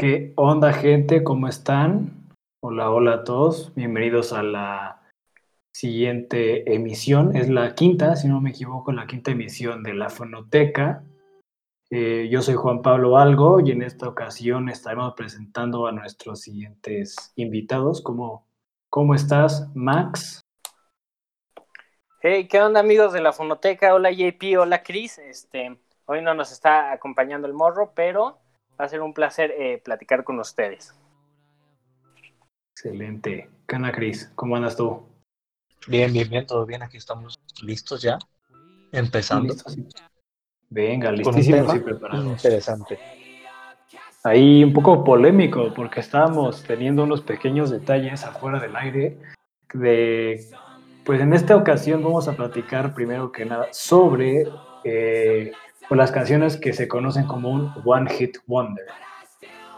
¿Qué onda, gente? ¿Cómo están? Hola, hola a todos. Bienvenidos a la siguiente emisión. Es la quinta, si no me equivoco, la quinta emisión de la Fonoteca. Eh, yo soy Juan Pablo Algo y en esta ocasión estaremos presentando a nuestros siguientes invitados. ¿Cómo, cómo estás, Max? Hey, ¿qué onda amigos de la Fonoteca? Hola JP, hola Chris. Este, hoy no nos está acompañando el morro, pero va a ser un placer eh, platicar con ustedes. Excelente. Cana Cris, ¿cómo andas tú? Bien, bien, bien, todo bien. Aquí estamos listos ya. Empezando. Venga, listísimos y preparados. Interesante. Ahí un poco polémico, porque estábamos teniendo unos pequeños detalles afuera del aire. De, pues en esta ocasión vamos a platicar primero que nada sobre eh, o las canciones que se conocen como un One Hit Wonder.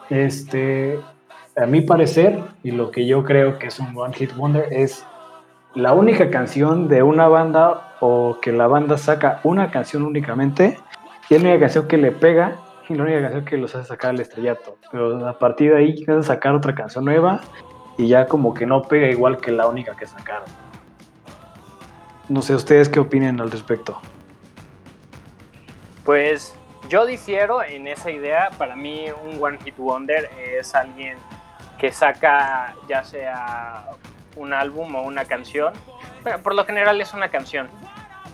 Este, a mi parecer, y lo que yo creo que es un One Hit Wonder, es la única canción de una banda o que la banda saca una canción únicamente, y es la única canción que le pega y la única canción que los hace sacar al estrellato. Pero a partir de ahí, a sacar otra canción nueva y ya como que no pega igual que la única que sacaron. No sé, ¿ustedes qué opinan al respecto? Pues yo difiero en esa idea. Para mí un One Hit Wonder es alguien que saca ya sea un álbum o una canción. Pero por lo general es una canción.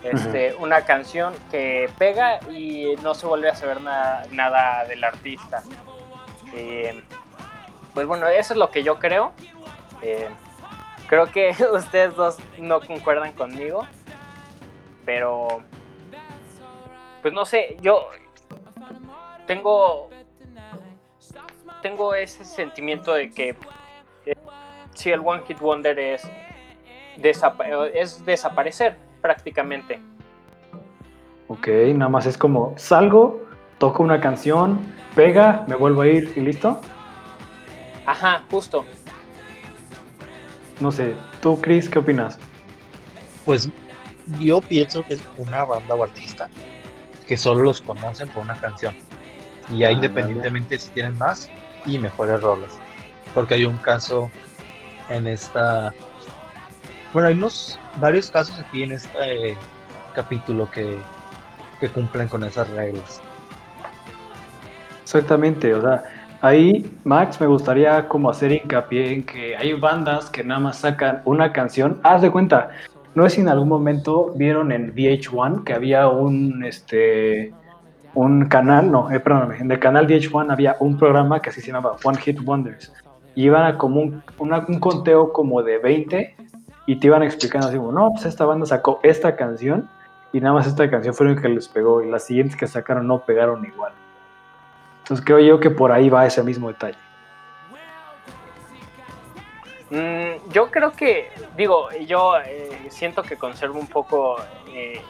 Este, Una canción que pega y no se vuelve a saber nada del artista. Eh, pues bueno, eso es lo que yo creo. Eh, creo que ustedes dos no concuerdan conmigo. Pero pues no sé, yo tengo tengo ese sentimiento de que eh, si el One Hit Wonder es, es desaparecer prácticamente. Ok, nada más es como salgo, toco una canción, pega, me vuelvo a ir y listo. Ajá, justo. No sé, tú, Chris, ¿qué opinas? Pues yo pienso que es una banda o artista que solo los conocen por una canción. Y ya independientemente si tienen más y mejores roles. Porque hay un caso en esta. Bueno, hay unos varios casos aquí en este capítulo que, que cumplen con esas reglas. Exactamente, o sea, ahí Max me gustaría como hacer hincapié en que hay bandas que nada más sacan una canción. Haz de cuenta, no sé si en algún momento vieron en VH1 que había un, este, un canal, no, eh, perdóname, en el canal VH1 había un programa que así se llamaba One Hit Wonders. Y iban a como un, un conteo como de 20 y te iban explicando así, no, pues esta banda sacó esta canción y nada más esta canción fue la que les pegó y las siguientes que sacaron no pegaron igual. Entonces creo yo que por ahí va ese mismo detalle. Mm, yo creo que, digo, yo eh, siento que conservo un poco, eh,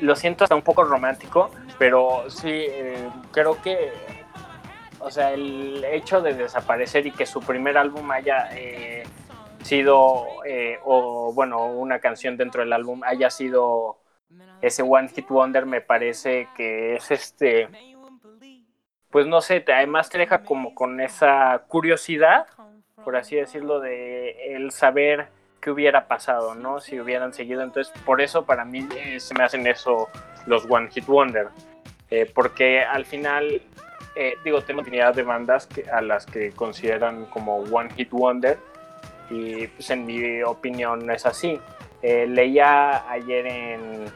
lo siento hasta un poco romántico, pero sí, eh, creo que, o sea, el hecho de desaparecer y que su primer álbum haya sido, o bueno, una canción dentro del álbum haya sido ese One Hit Wonder, me parece que es este, pues no sé, además te deja como con esa curiosidad por así decirlo, de el saber qué hubiera pasado, ¿no? Si hubieran seguido. Entonces, por eso para mí eh, se me hacen eso los One Hit Wonder. Eh, porque al final, eh, digo, tengo infinidad de bandas que, a las que consideran como One Hit Wonder. Y pues en mi opinión no es así. leía ayer en,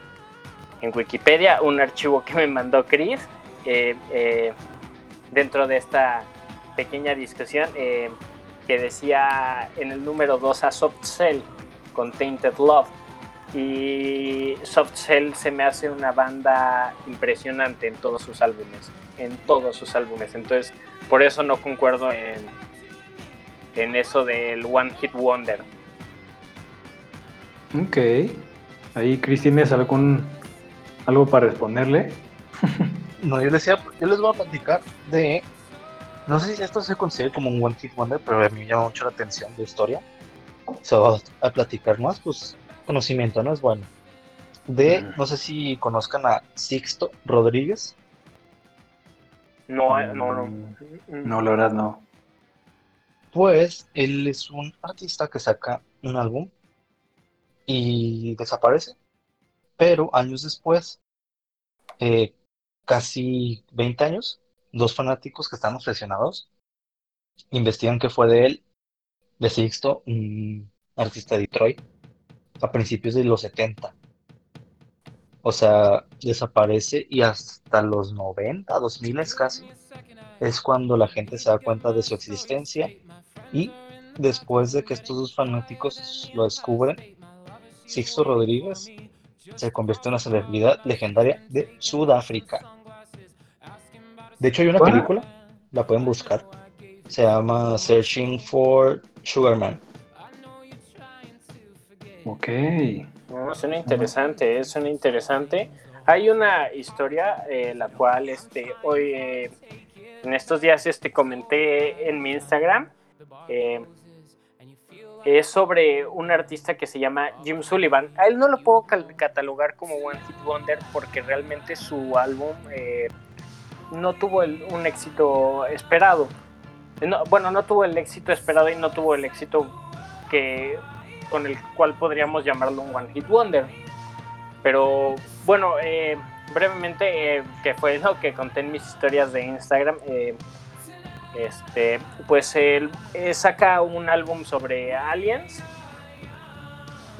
en, Wikipedia un archivo que me mandó Chris dentro de esta pequeña discusión que decía en el número 2 a Soft Cell con Tainted Love. Y Soft Cell se me hace una banda impresionante en todos sus álbumes, en todos sus álbumes. Entonces, por eso no concuerdo en, en eso del One Hit Wonder. Ok. Ahí, Chris, ¿tienes algún, algo para responderle? no, yo les, decía, yo les voy a platicar de no sé si esto se considera como un One Hit Wonder, pero a mí me llama mucho la atención de historia. Se va a platicar más, pues conocimiento, ¿no? Es bueno. De, no sé si conozcan a Sixto Rodríguez. No, no, no. Mm, No, la verdad no. Pues él es un artista que saca un álbum y desaparece. Pero años después, eh, casi 20 años, dos fanáticos que están obsesionados investigan qué fue de él, de Sixto, un artista de Detroit, a principios de los 70. O sea, desaparece y hasta los 90, 2000 casi, es cuando la gente se da cuenta de su existencia y después de que estos dos fanáticos lo descubren, Sixto Rodríguez se convierte en una celebridad legendaria de Sudáfrica. De hecho, hay una ¿Cuál? película, la pueden buscar, se llama Searching for Sugarman. Ok. No, suena interesante, eh, suena interesante. Hay una historia, eh, la cual este, hoy, eh, en estos días, este, comenté en mi Instagram. eh, es sobre un artista que se llama Jim Sullivan. A él no lo puedo catalogar como One Hit Wonder porque realmente su álbum eh, no tuvo el- un éxito esperado. No, bueno, no tuvo el éxito esperado y no tuvo el éxito que con el cual podríamos llamarlo un One Hit Wonder. Pero bueno, eh, brevemente, eh, que fue lo que conté en mis historias de Instagram, eh, este, pues él eh, saca un álbum sobre aliens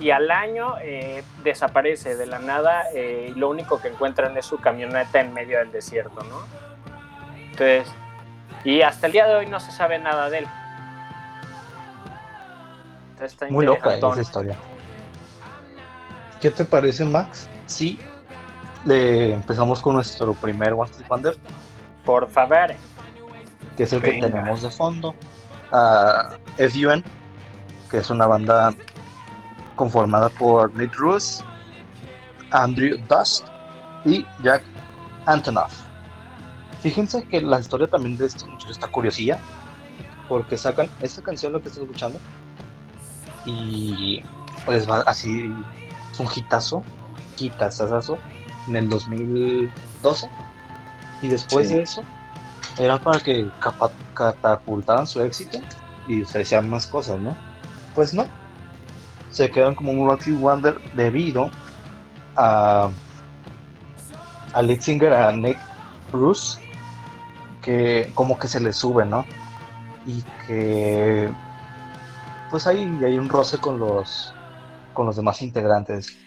y al año eh, desaparece de la nada eh, y lo único que encuentran es su camioneta en medio del desierto, ¿no? Entonces, y hasta el día de hoy no se sabe nada de él. Entonces, está Muy loca esa historia. ¿Qué te parece, Max? Si le empezamos con nuestro primer One Hit Wonder, Por favor. que es el que tenemos de fondo, a FUN, que es una banda conformada por Nick Russ, Andrew Dust y Jack Antonoff. Fíjense que la historia también de estos muchachos está curiosilla, porque sacan esta canción, lo que estás escuchando, y pues va así, es un hitazo, hitazazazo, en el 2012, y después Sí. de eso, era para que catapultaran su éxito y se decían más cosas, ¿no? Pues no. Se quedan como un Rocky Wonder debido a al lead a Nick Bruce, que como que se le sube, ¿no? Y que pues hay, hay un roce con los con los demás integrantes.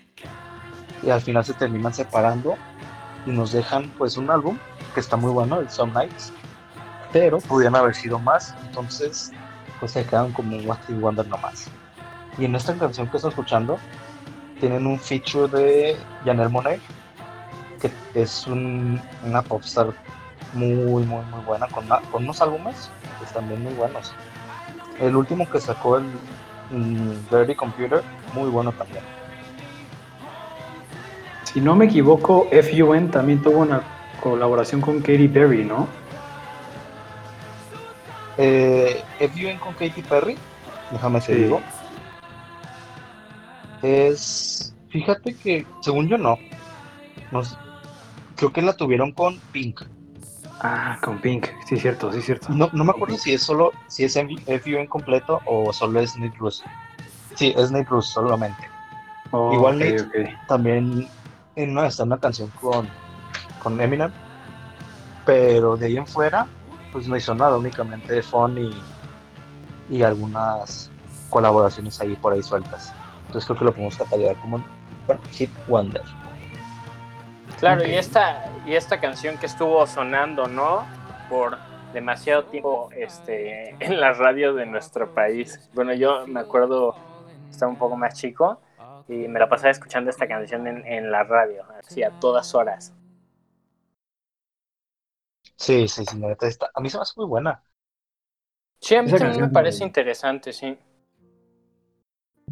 Y al final se terminan separando y nos dejan pues un álbum que está muy bueno, el Some Nights, pero pudieran haber sido más, entonces pues se quedan como un One Wonder nomás. Y en esta canción que estoy escuchando, tienen un feature de Janelle Monáe, que es un- una popstar muy, muy, muy buena, con, una- con unos álbumes pues, también muy buenos. El último que sacó el mm, Dirty Computer, muy bueno también. Si no me equivoco, FUN también tuvo una colaboración con Katy Perry, ¿no? Eh, FUN con Katy Perry, déjame te Sí. digo. Es. Fíjate que, según yo, no. creo que la tuvieron con Pink. Ah, con Pink. Sí, cierto, sí, cierto. No, no me acuerdo si es solo. Si es FUN completo o solo es Nick Russ. Sí, es Nick Russ solamente. Oh, Igual Nate. ok. También en una, está una canción con, con Eminem. Pero de ahí en fuera, pues no hizo nada, únicamente Fon y, y algunas colaboraciones ahí por ahí sueltas. Entonces creo que lo podemos catalogar como un bueno, hit wonder. Claro, y esta, y esta canción que estuvo sonando, ¿no? Por demasiado tiempo este, en la radio de nuestro país. Bueno, yo me acuerdo, estaba un poco más chico y me la pasaba escuchando esta canción en, en la radio, así a todas horas. Sí, sí, sí, la neta está. A mí se me hace muy buena. Sí, a mí Esa también me parece interesante, sí.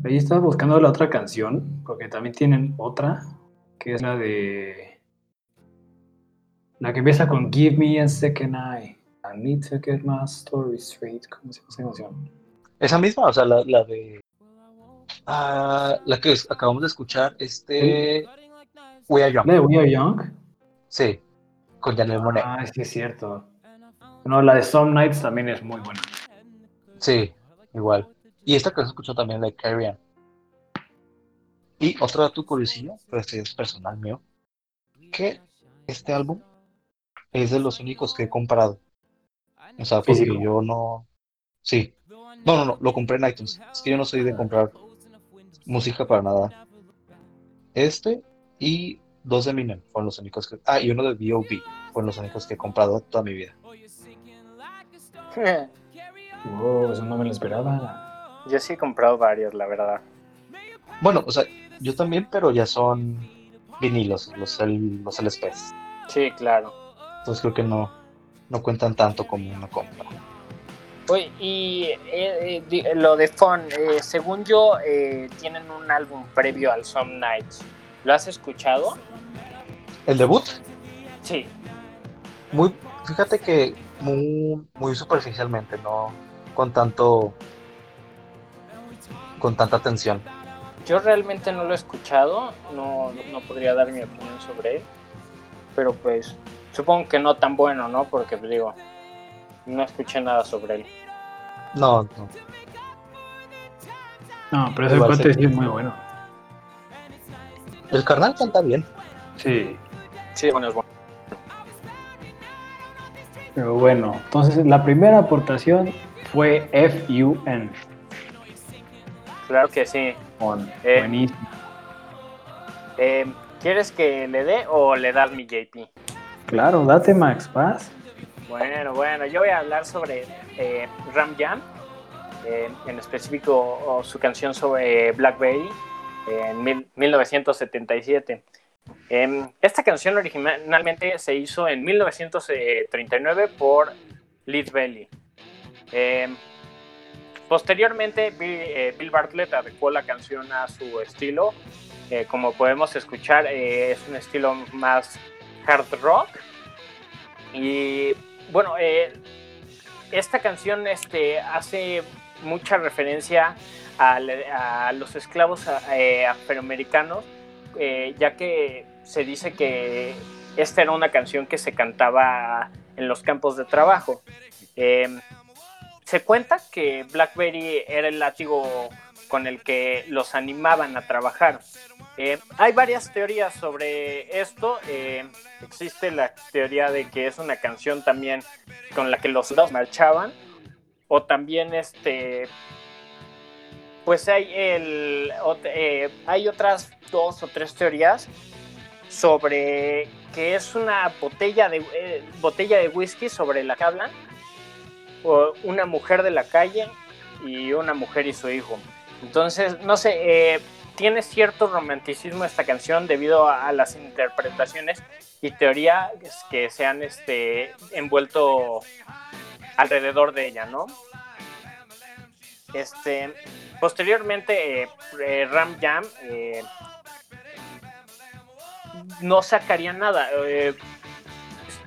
Ahí estaba buscando la otra canción, porque también tienen otra, que es la de... La que empieza con Give me a second eye. I need to get my story straight. ¿Cómo se llama esa canción? Esa misma, o sea, la, la de. Ah, la que acabamos de escuchar, este. We Are Young. ¿La de We Are Young? Sí, con Janelle Monáe. Ah, sí, es cierto. No, la de Some Nights también es muy buena. Sí, igual. Y esta que se escuchó también, la de Carrion. Y otro dato curiosillo, pero este es personal mío, que este álbum es de los únicos que he comprado. O sea, porque Físico. yo no... Sí. No, no, no, lo compré en iTunes. Es que yo no soy de comprar música para nada. Este y dos de Eminem fueron los únicos que... Ah, y uno de B.O.B. fueron los únicos que he comprado toda mi vida. Wow, eso no me lo esperaba. Yo sí he comprado varios, la verdad. Bueno, o sea, yo también, pero ya son vinilos, los, L- los LPs. Sí, claro. Entonces creo que no, no cuentan tanto como una compra. Oye, y eh, eh, di- lo de Fun, eh, según yo, eh, tienen un álbum previo al Some Nights. ¿Lo has escuchado? El debut, Sí. muy, fíjate que muy, muy superficialmente, no con tanto, con tanta atención. Yo realmente no lo he escuchado, no, no podría dar mi opinión sobre él, pero pues supongo que no tan bueno, ¿no? Porque pues, digo, no escuché nada sobre él. No, no. No, pero ese cuate sí es muy bueno. El carnal canta bien. Sí. Sí, bueno, es bueno. Pero bueno, entonces la primera aportación fue FUN. Claro que sí. Eh. buenísimo. Eh, ¿Quieres que le dé o le das mi JP? Claro, date Max, vas. Bueno, bueno, yo voy a hablar sobre eh, Ram Jam, eh, en específico su canción sobre Blackberry eh, en mil- 1977. Em, esta canción originalmente se hizo en 1939 por Lead Belly. Posteriormente, Bill, eh, Bartlett adecuó la canción a su estilo. Eh, como podemos escuchar, eh, es un estilo más hard rock. Y bueno, esta canción este, hace mucha referencia a, los esclavos afroamericanos, ya que se dice que esta era una canción que se cantaba en los campos de trabajo. Se cuenta que Blackberry era el látigo con el que los animaban a trabajar. Eh, hay varias teorías sobre esto. Eh, existe la teoría de que es una canción también con la que los soldados marchaban. O también este. Pues hay el. eh, hay otras dos o tres teorías sobre que es una botella de botella de whisky sobre la que hablan. Una mujer de la calle y una mujer y su hijo. Entonces, no sé, eh, tiene cierto romanticismo esta canción debido a, a las interpretaciones y teorías que se han este, envuelto alrededor de ella, ¿no? Este, posteriormente, eh, eh, Ram Jam eh, no sacaría nada. eh,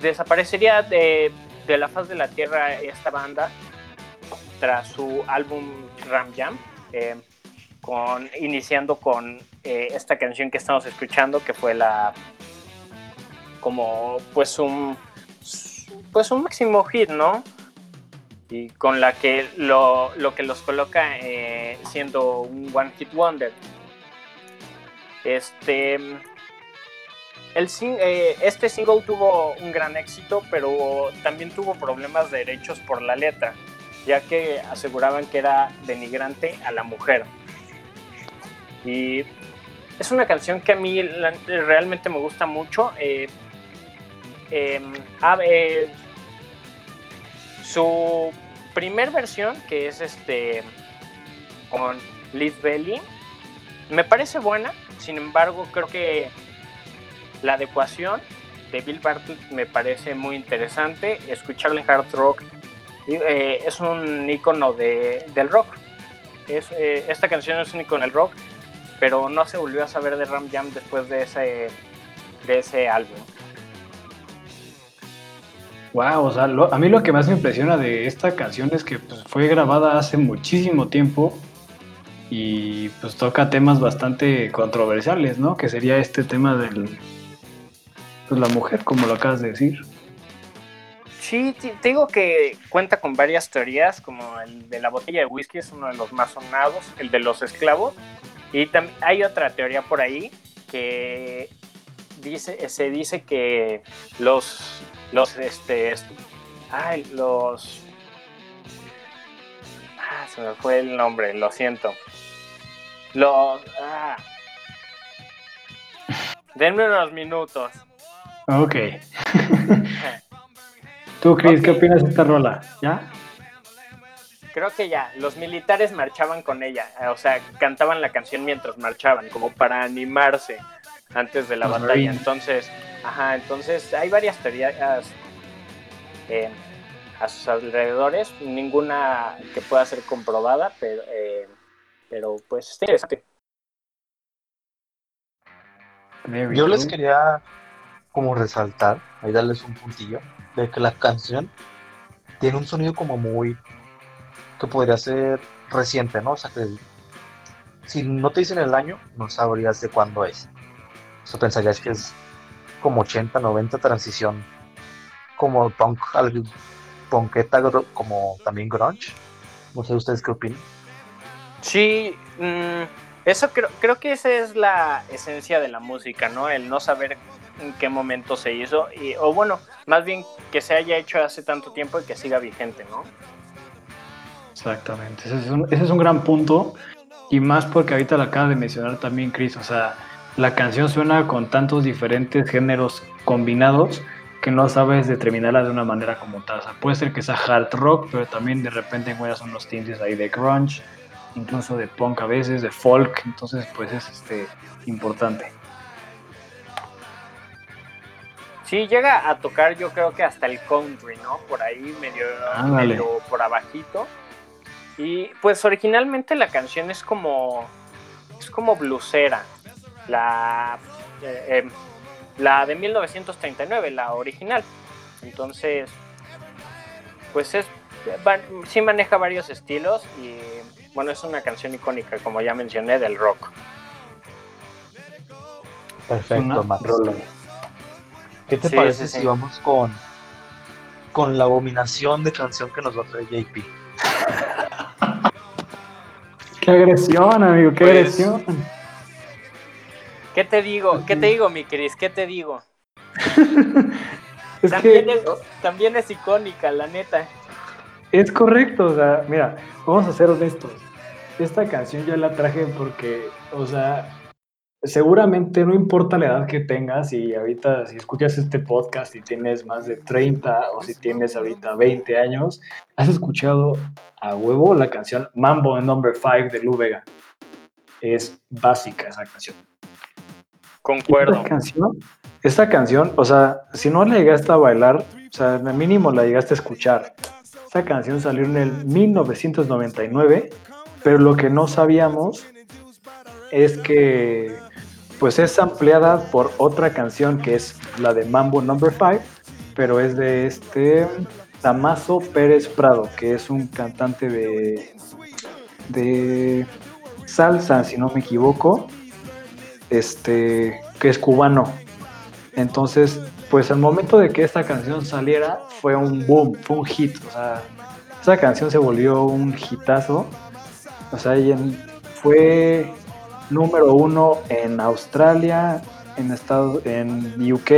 desaparecería de, de la faz de la tierra esta banda tras su álbum Ram Jam. eh, con, iniciando con eh, esta canción que estamos escuchando, que fue la como pues un pues un máximo hit, ¿no? Y con la que lo, lo que los coloca eh, siendo un one hit wonder. Este eh, este single tuvo un gran éxito, pero también tuvo problemas de derechos por la letra, ya que aseguraban que era denigrante a la mujer. Y es una canción que a mí realmente me gusta mucho. eh, eh, su primer versión, que es este con Lead Belly, me parece buena. Sin embargo, creo que la adecuación de Bill Bartlett me parece muy interesante. Escucharle hard rock eh, es un icono de, del rock. Eh, esta canción es un icono del rock, pero no se volvió a saber de Ram Jam después de ese, de ese álbum. Wow, o sea, lo- a mí lo que más me impresiona de esta canción es que pues, fue grabada hace muchísimo tiempo y pues toca temas bastante controversiales, ¿no? Que sería este tema del pues la mujer, como lo acabas de decir. Sí, te digo que cuenta con varias teorías, como el de la botella de whisky es uno de los más sonados, el de los esclavos, y también hay otra teoría por ahí que dice, se dice que los, los, este, ay, los, ah, se me fue el nombre, lo siento, los, ah, denme unos minutos. Ok. Tú, Chris, ¿qué opinas de esta rola? ¿Ya? Creo que ya, los militares marchaban con ella, o sea, cantaban la canción mientras marchaban, como para animarse antes de la batalla. Entonces, ajá, entonces hay varias teorías eh, a sus alrededores, ninguna que pueda ser comprobada, pero, eh, pero pues está interesante. Yo les quería como resaltar, ahí darles un puntillo, de que la canción tiene un sonido como muy que podría ser reciente, ¿no? O sea que si no te dicen el año, no sabrías de cuándo es. Eso pensarías que es como 80, 90 transición, como punk, punketa, como también grunge. No sé ustedes qué opinan. Sí, mm, eso creo, creo que esa es la esencia de la música, ¿no? El no saber en qué momento se hizo, y, o bueno, más bien que se haya hecho hace tanto tiempo y que siga vigente, ¿no? Exactamente, ese es un, ese es un gran punto, y más porque ahorita lo acaba de mencionar también Chris, o sea, la canción suena con tantos diferentes géneros combinados que no sabes determinarla de una manera como tal. O sea, puede ser que sea hard rock, pero también de repente encuentras unos tintes ahí de grunge, incluso de punk a veces, de folk, entonces pues es este importante. Sí, llega a tocar yo creo que hasta el country, ¿no? Por ahí medio, medio por abajito. Y pues originalmente la canción es como es como blusera. La eh, em, la de 1939, la original. Entonces, pues es sí maneja varios estilos y bueno, es una canción icónica como ya mencioné del rock. Perfecto, ¿Qué te parece si vamos con, con la abominación de canción que nos va a traer JP? qué agresión, amigo, qué pues, agresión. ¿Qué te digo? ¿Qué te digo, mi Cris? ¿Qué te digo? también, es, también es icónica, la neta. Es correcto, o sea, mira, vamos a ser honestos. Esta canción yo la traje porque, o sea, seguramente no importa la edad que tengas, y ahorita si escuchas este podcast y tienes más de 30 o si tienes ahorita 20 años, has escuchado a huevo la canción Mambo Number 5 de Lu Vega. Es básica esa canción. Concuerdo. Esta canción, esta canción, o sea, si no la llegaste a bailar, o sea, al mínimo la llegaste a escuchar. Esta canción salió en el 1999, pero lo que no sabíamos es que pues es ampliada por otra canción que es la de Mambo Number 5, pero es de este Damaso Pérez Prado, que es un cantante de, de salsa, si no me equivoco, este, que es cubano. Entonces, pues al momento de que esta canción saliera, fue un boom, fue un hit. O sea, esa canción se volvió un hitazo. O sea, fue número uno en Australia, en, Estados, en UK,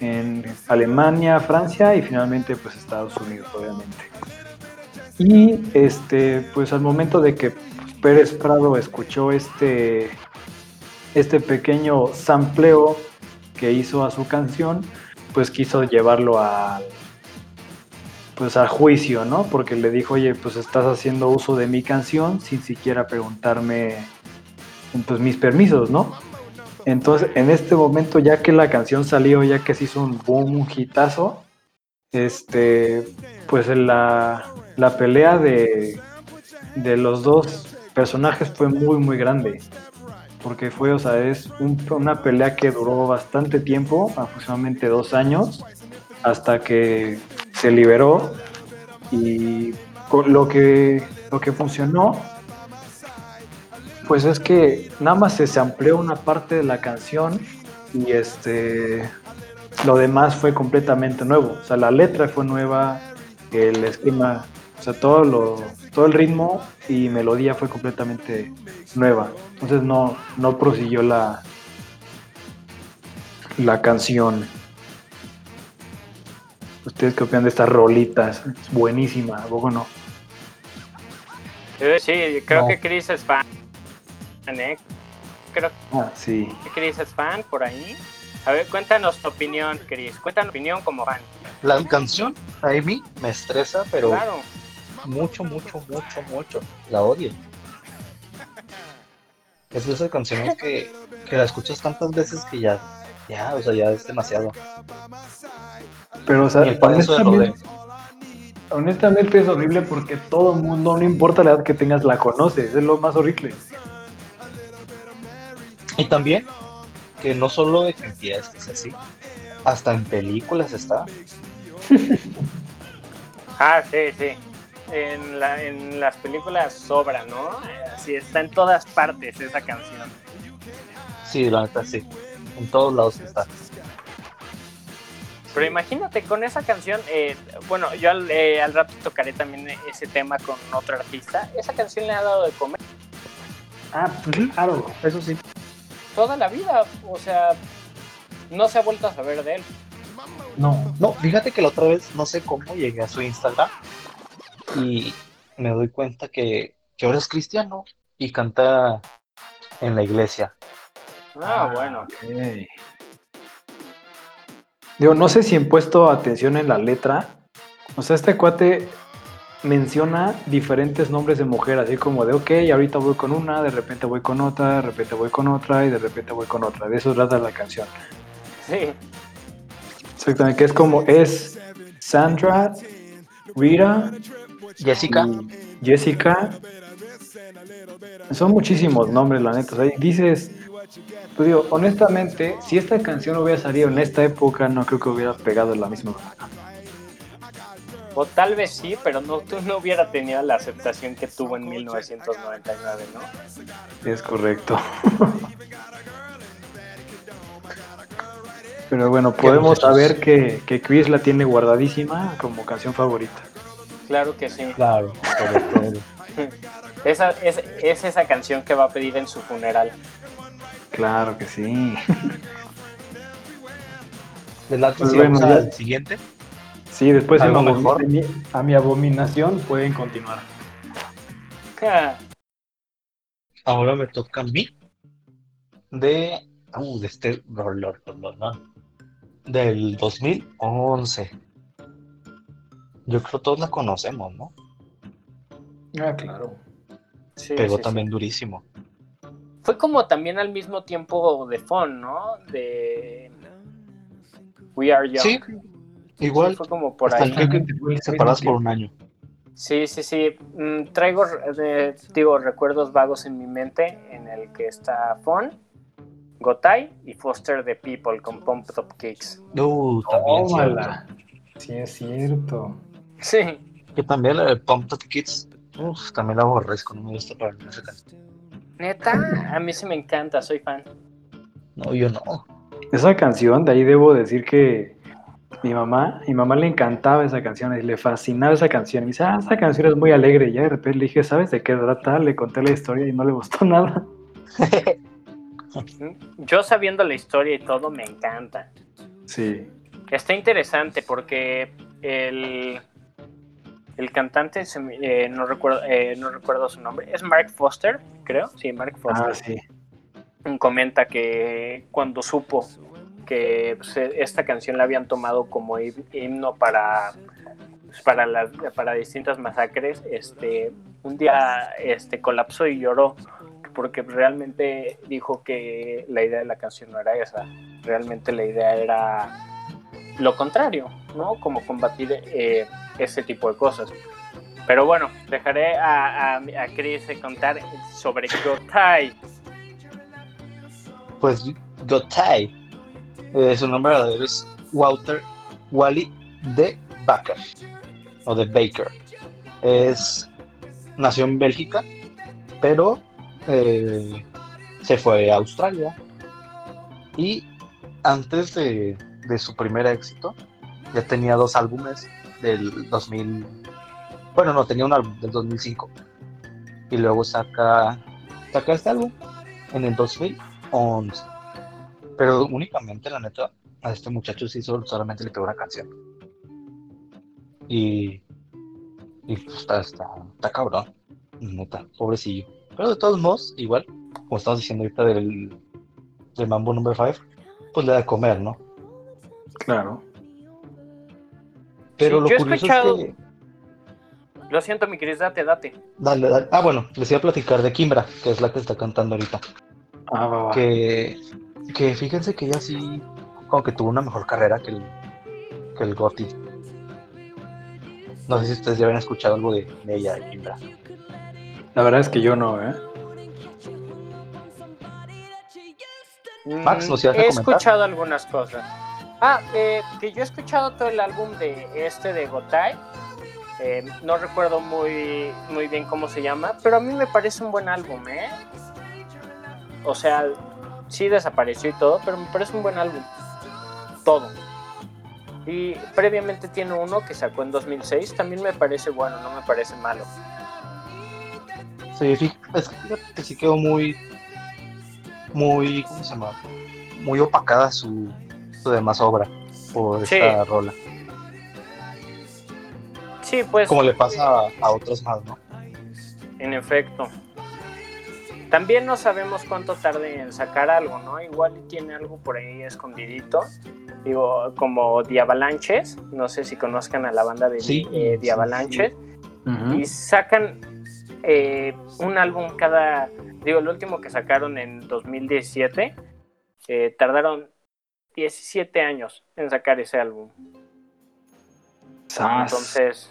en Alemania, Francia y finalmente pues Estados Unidos, obviamente. Y este, pues al momento de que Pérez Prado escuchó este, este pequeño sampleo que hizo a su canción, pues quiso llevarlo a pues al juicio, ¿no? Porque le dijo, oye, pues estás haciendo uso de mi canción sin siquiera preguntarme pues mis permisos, ¿no? Entonces, en este momento, ya que la canción salió, ya que se hizo un boom, un hitazo, este, pues la, la pelea de, de los dos personajes fue muy, muy grande. Porque fue, o sea, es una pelea que duró bastante tiempo, aproximadamente dos años, hasta que se liberó. Y lo que, lo que funcionó pues es que nada más se amplió una parte de la canción y este lo demás fue completamente nuevo. O sea, la letra fue nueva, el esquema, o sea, todo, lo, todo el ritmo y melodía fue completamente nueva. Entonces no, no prosiguió la, la canción. ¿Ustedes qué opinan de estas rolitas? Es buenísima, ¿a poco no? Eh, Sí, creo No. que Chris es fan. Creo Ah, sí. que Chris es fan por ahí. A ver, cuéntanos tu opinión, Chris. Cuéntanos tu opinión como fan. La canción a mí me estresa, pero Claro. mucho, mucho, mucho, mucho. La odio. Es de esas canciones que, que la escuchas tantas veces que ya, ya, o sea, ya es demasiado. Pero, o sea, honestamente, honestamente es horrible porque todo el mundo, no importa la edad que tengas, la conoces. Es lo más horrible. Y también que no solo de cantidades que es así, hasta en películas está. Ah, sí, sí. En, la, en las películas sobra, ¿no? Eh, Así está en todas partes esa canción. Sí, la neta sí. En todos lados está. Pero imagínate con esa canción, eh, bueno, yo al, eh, al rato tocaré también ese tema con otro artista. Esa canción le ha dado de comer Ah, pues claro. Eso sí. Toda la vida. O sea, no se ha vuelto a saber de él. No. No, fíjate que la otra vez no sé cómo llegué a su Instagram y me doy cuenta que, que ahora es cristiano y canta en la iglesia. Ah, bueno. ok. Digo, no sé si han puesto atención en la letra. O sea, este cuate menciona diferentes nombres de mujer, así como de, ok, ahorita voy con una, de repente voy con otra, de repente voy con otra y de repente voy con otra. De eso trata la canción. Sí. Exactamente, que es como, es Sandra, Rita, Jessica, y Jessica. Son muchísimos nombres, la neta. O sea, dices, pues digo, honestamente, si esta canción hubiera salido en esta época, no creo que hubiera pegado la misma manera. O tal vez sí, pero no, tú no hubiera tenido la aceptación que tuvo en 1999, ¿no? Es correcto. Pero bueno, podemos saber que, que Chris la tiene guardadísima como canción favorita. Claro que sí. claro. Esa, es, es esa canción que va a pedir en su funeral. Claro que sí. ¿Les late Pues si bueno, vamos ya- al siguiente? Sí, después de ¿Algo mi- a mi abominación pueden continuar. Ah, Ahora me toca a mí de, uh, de este rollo, del 2011. Yo creo que todos la conocemos, ¿no? Ah, claro. sí, Pegó sí, también sí. durísimo. Fue como también al mismo tiempo de Fon, ¿no? De We Are Young. Sí, igual. Sí, fue como por hasta ahí. creo que separados por un año. Sí, sí, sí. Mm, traigo, eh, digo, recuerdos vagos en mi mente en el que está Fon, Gotay y Foster the People con Pump Top Kicks. Uh, también Tómala. Sí, es cierto. Sí. Que también la de Pump Top Kids. Uf, también la aborrezco, no me gusta para nada esa canción. Neta, a mí sí me encanta, soy fan. No, yo no. Esa canción, de ahí debo decir que mi mamá, mi mamá le encantaba esa canción y le fascinaba esa canción. Y dice, ah, esa canción es muy alegre. Y ya de repente le dije, ¿sabes de qué trata? Le conté la historia y no le gustó nada. Yo sabiendo la historia y todo, me encanta. Sí. Está interesante porque el, el cantante, me- eh, no, recuerdo, eh, no recuerdo su nombre, es Mark Foster, creo. Sí, Mark Foster. Ah, sí. comenta que cuando supo que pues, esta canción la habían tomado como him- himno para para distintas masacres este un día este colapsó y lloró porque realmente dijo que la idea de la canción no era esa realmente la idea era lo contrario no como combatir eh, ese tipo de cosas. Pero bueno dejaré a, a, a Chris contar sobre Gotai. Pues Gotay. Eh, su nombre verdadero es Walter Wally de Baker. O de Baker. Es, nació en Bélgica, pero eh, se fue a Australia. Y antes de, de su primer éxito, ya tenía dos álbumes del 2000. Bueno, no, tenía un álbum del 2005. Y luego saca, saca este álbum en el 2011. Pero únicamente, la neta, a este muchacho sí solamente le pegó una canción. Y, y pues, está, está, está cabrón, neta, pobrecillo. Pero de todos modos, igual, como estamos diciendo ahorita del, del Mambo Number 5, pues le da a comer, ¿no? Claro. Pero Sí, lo yo he curioso escuchado- es que. Lo siento, mi Cris, date, date. Dale, dale. Ah, bueno, les iba a platicar de Kimbra, que es la que está cantando ahorita. Ah, va, va. Que, que fíjense que ella sí, como que tuvo una mejor carrera que el, que el Gotti. No sé si ustedes ya habían escuchado algo de, de ella, de Kimbra. La verdad es que yo no, ¿eh? Max, Mm, ¿nos ibas a He comentar? escuchado algunas cosas. Ah, eh, que yo he escuchado todo el álbum de este de Gotai. Eh, no recuerdo muy, muy bien cómo se llama, pero a mí me parece un buen álbum, ¿eh? O sea, sí desapareció y todo, pero me parece un buen álbum. Todo. Y previamente tiene uno que sacó en 2006, también me parece bueno, no me parece malo. Sí, fí- es que fíjate que sí quedó muy, muy, ¿cómo se llama? Muy opacada su, su demás obra por Sí. esta rola. Sí, pues... Como le pasa a, a otros más, ¿no? En efecto. También no sabemos cuánto tarde en sacar algo, ¿no? Igual tiene algo por ahí escondidito. Digo, como The Avalanches. No sé si conozcan a la banda de Sí, eh, The sí, Avalanches. Ujú. Y sacan eh, un álbum cada... Digo, el último que sacaron en 2017. eh, tardaron 17 años en sacar ese álbum. Sas. Entonces,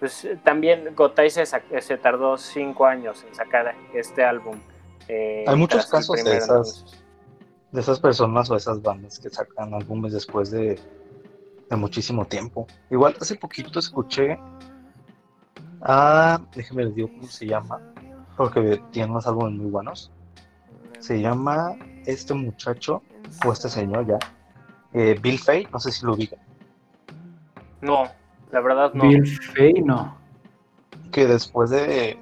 pues también Gotay se, se tardó cinco años en sacar este álbum. Eh, Hay muchos casos de esas-. De esas personas o esas bandas que sacan álbumes después de, de muchísimo tiempo. Igual hace poquito escuché a, déjenme les digo cómo se llama, porque tiene unos álbumes muy buenos. Se llama este muchacho, o este señor ya, eh, Bill Fay, no sé si lo ubican. No, la verdad no. Bill Fay, no. que después de,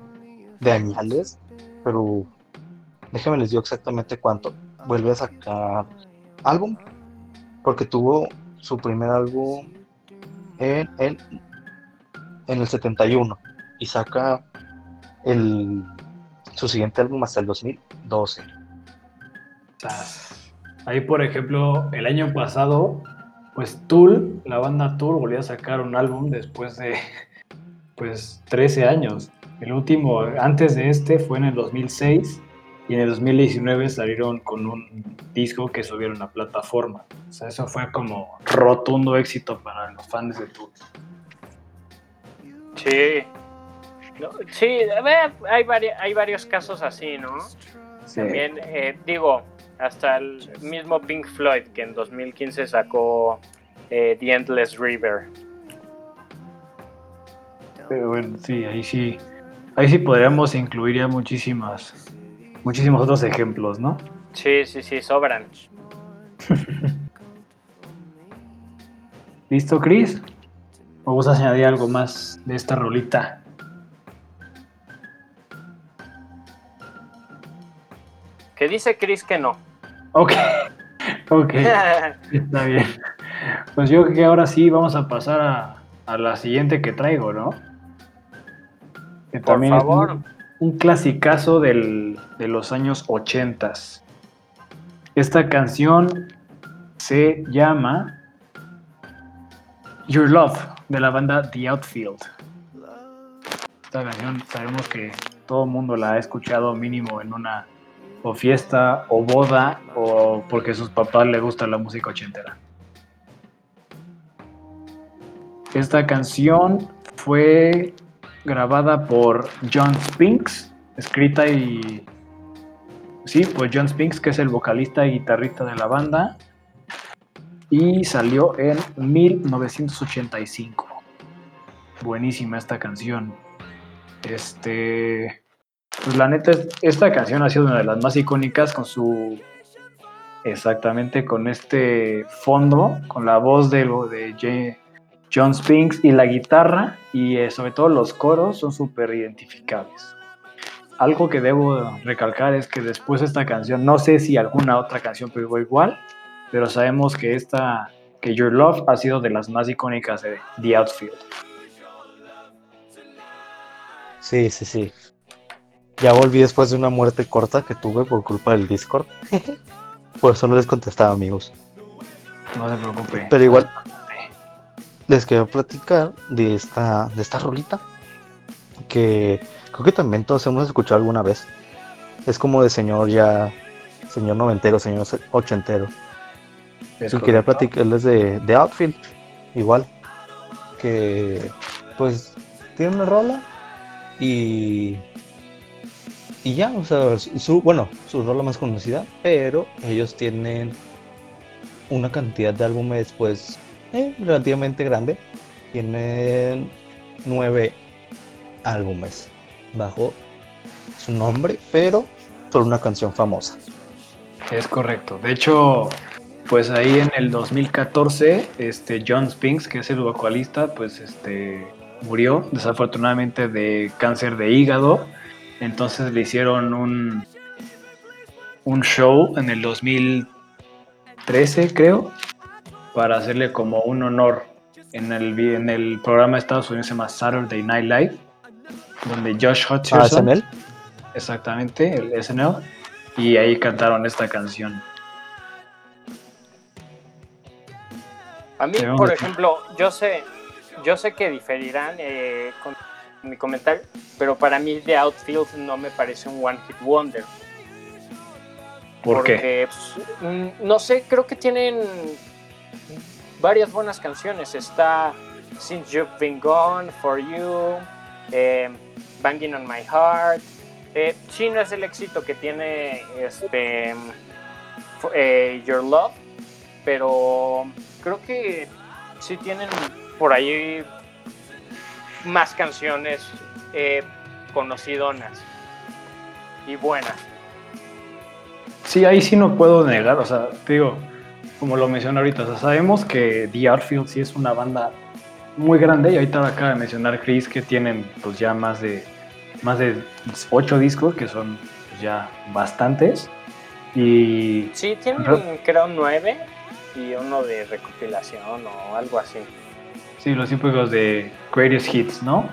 de añales, pero déjenme les digo exactamente cuánto, vuelve a sacar álbum, porque tuvo su primer álbum en, en, en el 71 y saca el, su siguiente álbum hasta el 2012. Sas. Ahí, por ejemplo, el año pasado, pues Tool, la banda Tool, volvió a sacar un álbum después de, pues, 13 años. El último, antes de este, fue en el 2006 y en el 2019 salieron con un disco que subieron a plataforma. O sea, eso fue como rotundo éxito para los fans de Tool. Sí. No, sí, hay, vari- hay varios casos así, ¿no? También, eh, digo, hasta el mismo Pink Floyd, que en 2015 sacó eh, The Endless River. Pero bueno, sí, ahí sí, ahí sí podríamos incluir ya muchísimas, muchísimos otros ejemplos, ¿no? Sí, sí, sí, sobran. ¿Listo, Chris? ¿O gustas añadir algo más de esta rolita? Que dice Chris que no. Ok, ok, está bien. Pues yo creo que ahora sí vamos a pasar a, a la siguiente que traigo, ¿no? Que Por es favor. Un, clasicazo del- de los años 80. Esta canción se llama Your Love, de la banda The Outfield. Esta canción sabemos que todo el mundo la ha escuchado mínimo en una o fiesta o boda o porque a sus papás le gusta la música ochentera. Esta canción fue grabada por John Spinks, escrita y sí, por John Spinks, que es el vocalista y guitarrista de la banda, y salió en 1985. Buenísima esta canción. Este, pues la neta, esta canción ha sido una de las más icónicas con su exactamente con este fondo, con la voz de, de John Spinks y la guitarra y eh, sobre todo los coros son súper identificables. Algo que debo recalcar es que después de esta canción, no sé si alguna otra canción pegó igual, pero sabemos que esta, que Your Love ha sido de las más icónicas de The Outfield. Sí, sí, sí. Ya volví después de una muerte corta que tuve por culpa del Discord. por eso no les contestaba, amigos. No se preocupe. Pero igual, les quiero platicar de esta, de esta rolita. Que creo que también todos hemos escuchado alguna vez. Es como de señor ya, señor noventero, señor ochentero. Yo quería platicarles de, de Outfield, igual. Que pues tiene una rola y, y ya, o sea, su, bueno, su rola más conocida, pero ellos tienen una cantidad de álbumes, pues, relativamente grande. Tienen nueve álbumes bajo su nombre, pero por una canción famosa. Es correcto. De hecho, pues ahí en el 2014, este John Spinks, que es el vocalista, pues este murió desafortunadamente de cáncer de hígado. Entonces le hicieron un, un show en el 2013, creo, para hacerle como un honor en el, en el programa de Estados Unidos se llama Saturday Night Live, donde Josh Hutcherson. ¿Ah, SNL? Exactamente, el SNL. Y ahí cantaron esta canción. A mí, por ejemplo, yo sé, yo sé que diferirán eh, con mi comentario, pero para mí The Outfield no me parece un One Hit Wonder. ¿Por porque, qué? Pues, mm, no sé, creo que tienen varias buenas canciones. Está Since You've Been Gone, For You, eh, Banging on My Heart. Eh, sí, no es el éxito que tiene este, eh, Your Love, pero creo que sí tienen por ahí más canciones eh, conocidonas y buenas. Sí, ahí sí no puedo negar, o sea, te digo, como lo mencioné ahorita, o sea, sabemos que The Artfield sí es una banda muy grande y ahorita acaba de mencionar Chris que tienen pues ya más de más de ocho discos que son pues, ya bastantes y sí tienen creo nueve y uno de recopilación o algo así. Sí, los típicos de Greatest Hits, ¿no?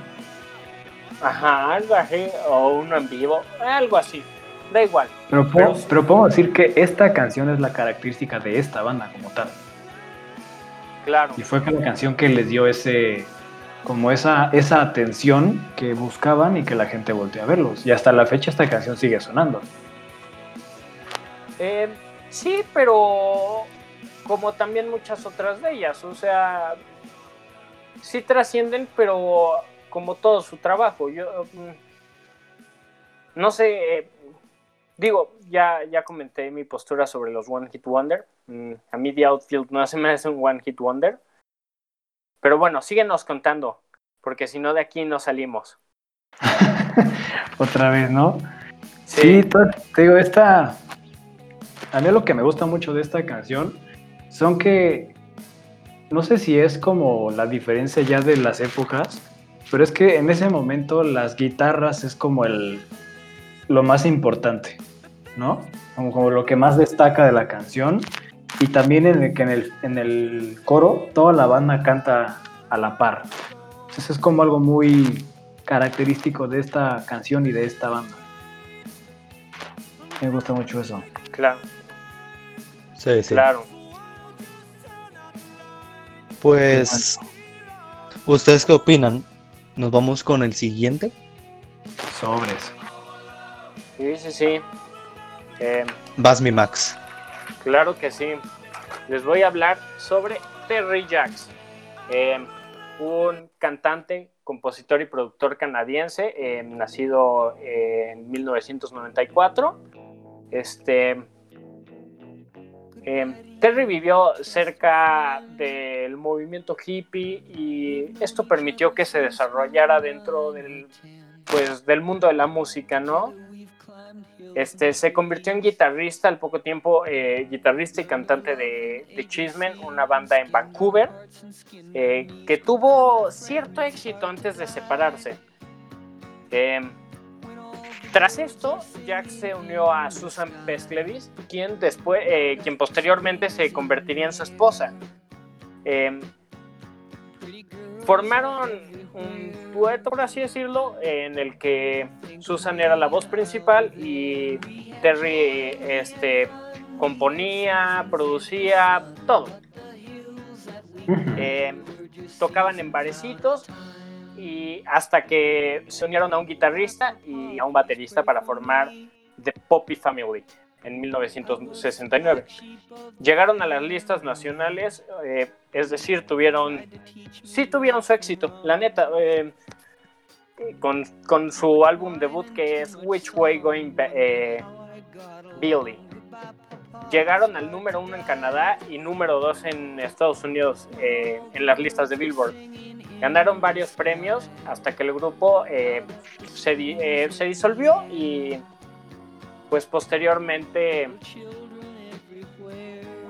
Ajá, algo así, o uno en vivo, algo así, da igual. Pero, pero, pero podemos decir que esta canción es la característica de esta banda como tal. Claro. Y fue la canción que les dio ese, como esa, esa atención que buscaban y que la gente voltea a verlos. Y hasta la fecha esta canción sigue sonando. Eh, sí, pero como también muchas otras de ellas, o sea, sí trascienden, pero como todo su trabajo. Yo mm, no sé, eh, digo, ya, ya comenté mi postura sobre los One Hit Wonder. Mm, a mí The Outfield no se me hace un One Hit Wonder. Pero bueno, síguenos contando, porque si no de aquí no salimos. Otra vez, ¿no? Sí, te digo, esta... A mí lo que me gusta mucho de esta canción son que no sé si es como la diferencia ya de las épocas, pero es que en ese momento las guitarras es como el lo más importante, ¿no? Como, como lo que más destaca de la canción. Y también en el que en el, en el coro toda la banda canta a la par. Entonces es como algo muy característico de esta canción y de esta banda. Me gusta mucho eso. Claro. Sí, sí. Claro. Pues, ¿ustedes qué opinan? ¿Nos vamos con el siguiente? Sobres. Sí, sí, sí. Eh, Vas mi Max. Claro que sí. Les voy a hablar sobre Terry Jacks, eh, un cantante, compositor y productor canadiense, eh, nacido en 1994. Este, Terry vivió cerca del movimiento hippie y esto permitió que se desarrollara dentro del, pues, del mundo de la música, ¿no? Este, se convirtió en guitarrista al poco tiempo, eh, guitarrista y cantante de, de Chismen, una banda en Vancouver, eh, que tuvo cierto éxito antes de separarse. Em, tras esto, Jack se unió a Susan Pesclevis, quien, después, eh, quien posteriormente se convertiría en su esposa. Formaron un dueto, por así decirlo, en el que Susan era la voz principal y Terry este, componía, producía, todo. Eh, tocaban en barecitos y hasta que se unieron a un guitarrista y a un baterista para formar The Poppy Family en 1969. Llegaron a las listas nacionales, eh, es decir, tuvieron, sí tuvieron su éxito, la neta, eh, con, con, su álbum debut que es Which Way Going eh, Billy. Llegaron al número uno en Canadá y número dos en Estados Unidos en las listas de Billboard. Ganaron varios premios hasta que el grupo se, se disolvió y pues posteriormente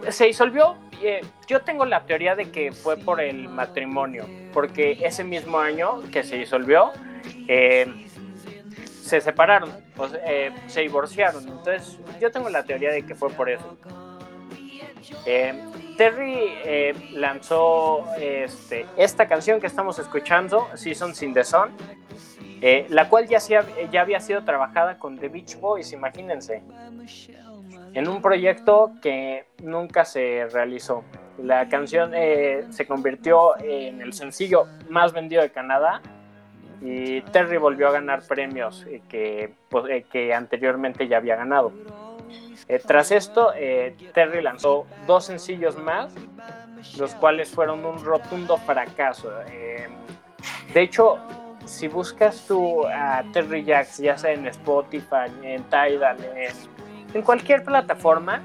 se disolvió. Eh, yo tengo la teoría de que fue por el matrimonio, porque ese mismo año que se disolvió, eh, se separaron, eh, se divorciaron. Entonces, yo tengo la teoría de que fue por eso. Terry lanzó este, esta canción que estamos escuchando, Seasons in the Sun, eh, la cual ya, había sido trabajada con The Beach Boys, imagínense, en un proyecto que nunca se realizó. La canción eh, se convirtió en el sencillo más vendido de Canadá y Terry volvió a ganar premios eh, que, pues, que anteriormente ya había ganado. tras esto, Terry lanzó dos sencillos más, los cuales fueron un rotundo fracaso. de hecho, si buscas tú a Terry Jacks, ya sea en Spotify, en Tidal, en, cualquier plataforma,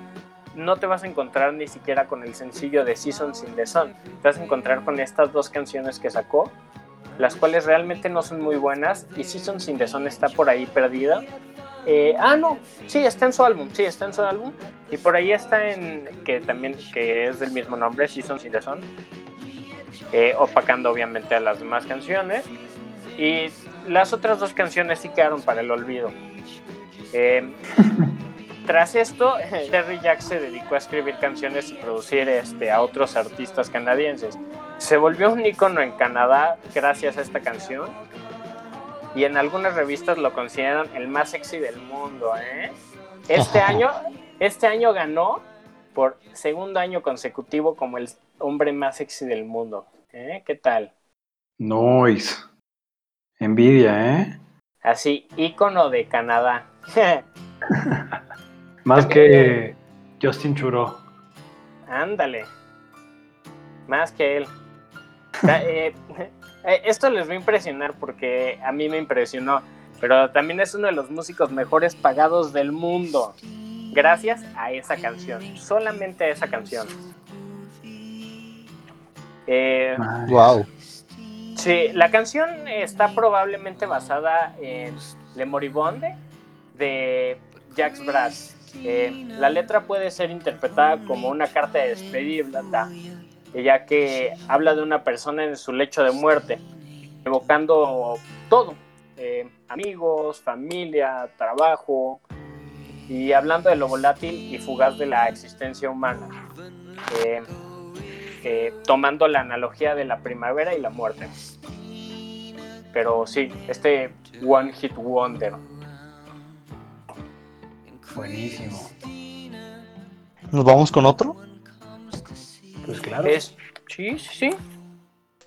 no te vas a encontrar ni siquiera con el sencillo de Seasons in the Sun. Te vas a encontrar con estas dos canciones que sacó, las cuales realmente no son muy buenas y Seasons in the Sun está por ahí perdida. Eh, ah, no, sí, está en su álbum, sí, está en su álbum. Y por ahí está en, que también que es del mismo nombre, Seasons in the Sun. Eh, opacando obviamente a las demás canciones. Y las otras dos canciones sí quedaron para el olvido. Eh, tras esto, Terry Jack se dedicó a escribir canciones y producir este, a otros artistas canadienses. Se volvió un icono en Canadá gracias a esta canción y en algunas revistas lo consideran el más sexy del mundo. ¿eh? Este, año, este año ganó por segundo año consecutivo como el hombre más sexy del mundo. ¿eh? ¿Qué tal? Noise. Envidia, ¿eh? Así, ícono de Canadá. Más que Justin Churó. Ándale. Más que él. Eh, eh, esto les va a impresionar porque a mí me impresionó, pero también es uno de los músicos mejores pagados del mundo. Gracias a esa canción, solamente a esa canción. Eh, wow. Sí, la canción está probablemente basada en Le Moribonde de Jacques Brass. Eh, la letra puede ser interpretada como una carta de despedida, ya que habla de una persona en su lecho de muerte, evocando todo, eh, amigos, familia, trabajo, y hablando de lo volátil y fugaz de la existencia humana. Eh, eh, tomando la analogía de la primavera y la muerte. Pero sí, este One Hit Wonder. Buenísimo. ¿Nos vamos con otro? Pues claro. sí, sí.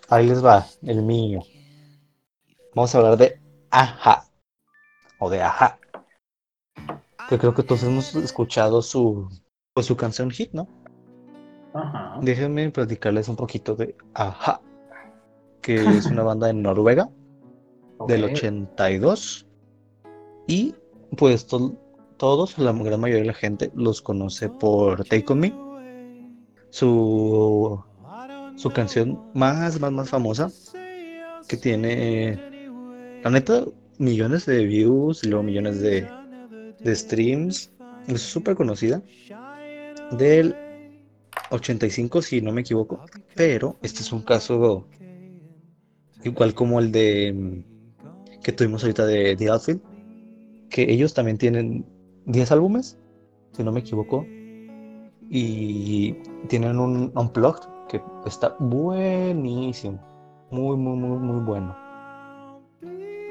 Ahí les va, el mío. Vamos a hablar de Aja. O de Aja. Que creo que todos hemos escuchado su, pues, su canción hit, ¿no? Déjenme platicarles un poquito de Aja, que es una banda en Noruega del 82. Y pues todos, la gran mayoría de la gente los conoce por Take On Me. Su, su canción más, más, más famosa, que tiene, la neta, millones de views y luego millones de, de streams, es súper conocida, del 85 si no me equivoco, pero este es un caso igual como el de mm, que tuvimos ahorita de The Outfit, que ellos también tienen 10 álbumes, si no me equivoco, y tienen un unplugged que está buenísimo, muy, muy, muy, muy bueno.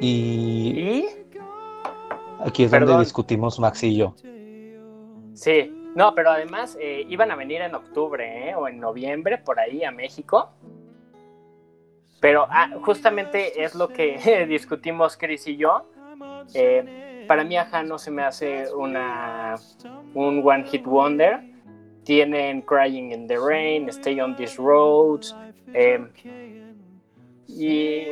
Y, aquí es donde discutimos Max y yo. Sí, no, pero además eh, iban a venir en octubre ¿eh? o en noviembre por ahí a México. Pero ah, justamente es lo que discutimos Chris y yo. Eh, para mí, Aja no se me hace una, un One Hit Wonder. Tienen Crying in the Rain, Stay on These Roads. y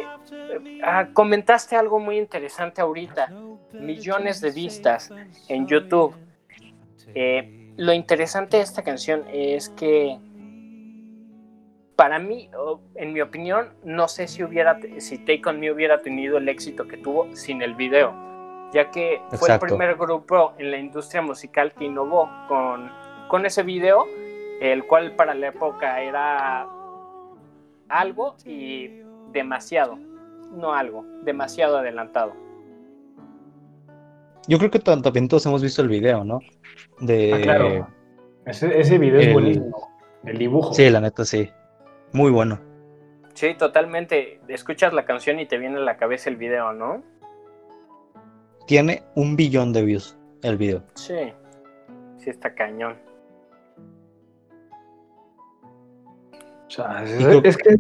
ah, comentaste algo muy interesante ahorita. Millones de vistas en YouTube. Eh, lo interesante de esta canción es que para mí, en mi opinión, no sé si hubiera, si Take On Me hubiera tenido el éxito que tuvo sin el video, ya que fue el primer grupo en la industria musical que innovó con, con ese video, el cual para la época era algo y demasiado, no algo, demasiado adelantado. Yo creo que también todos hemos visto el video, ¿no? De... Ah, claro. Ese, ese video es buenísimo. El dibujo. Sí, la neta sí. Muy bueno. Sí, totalmente. Escuchas la canción y te viene a la cabeza el video, ¿no? Tiene un billón de views el video. Sí. Sí, está cañón. O sea, es, que,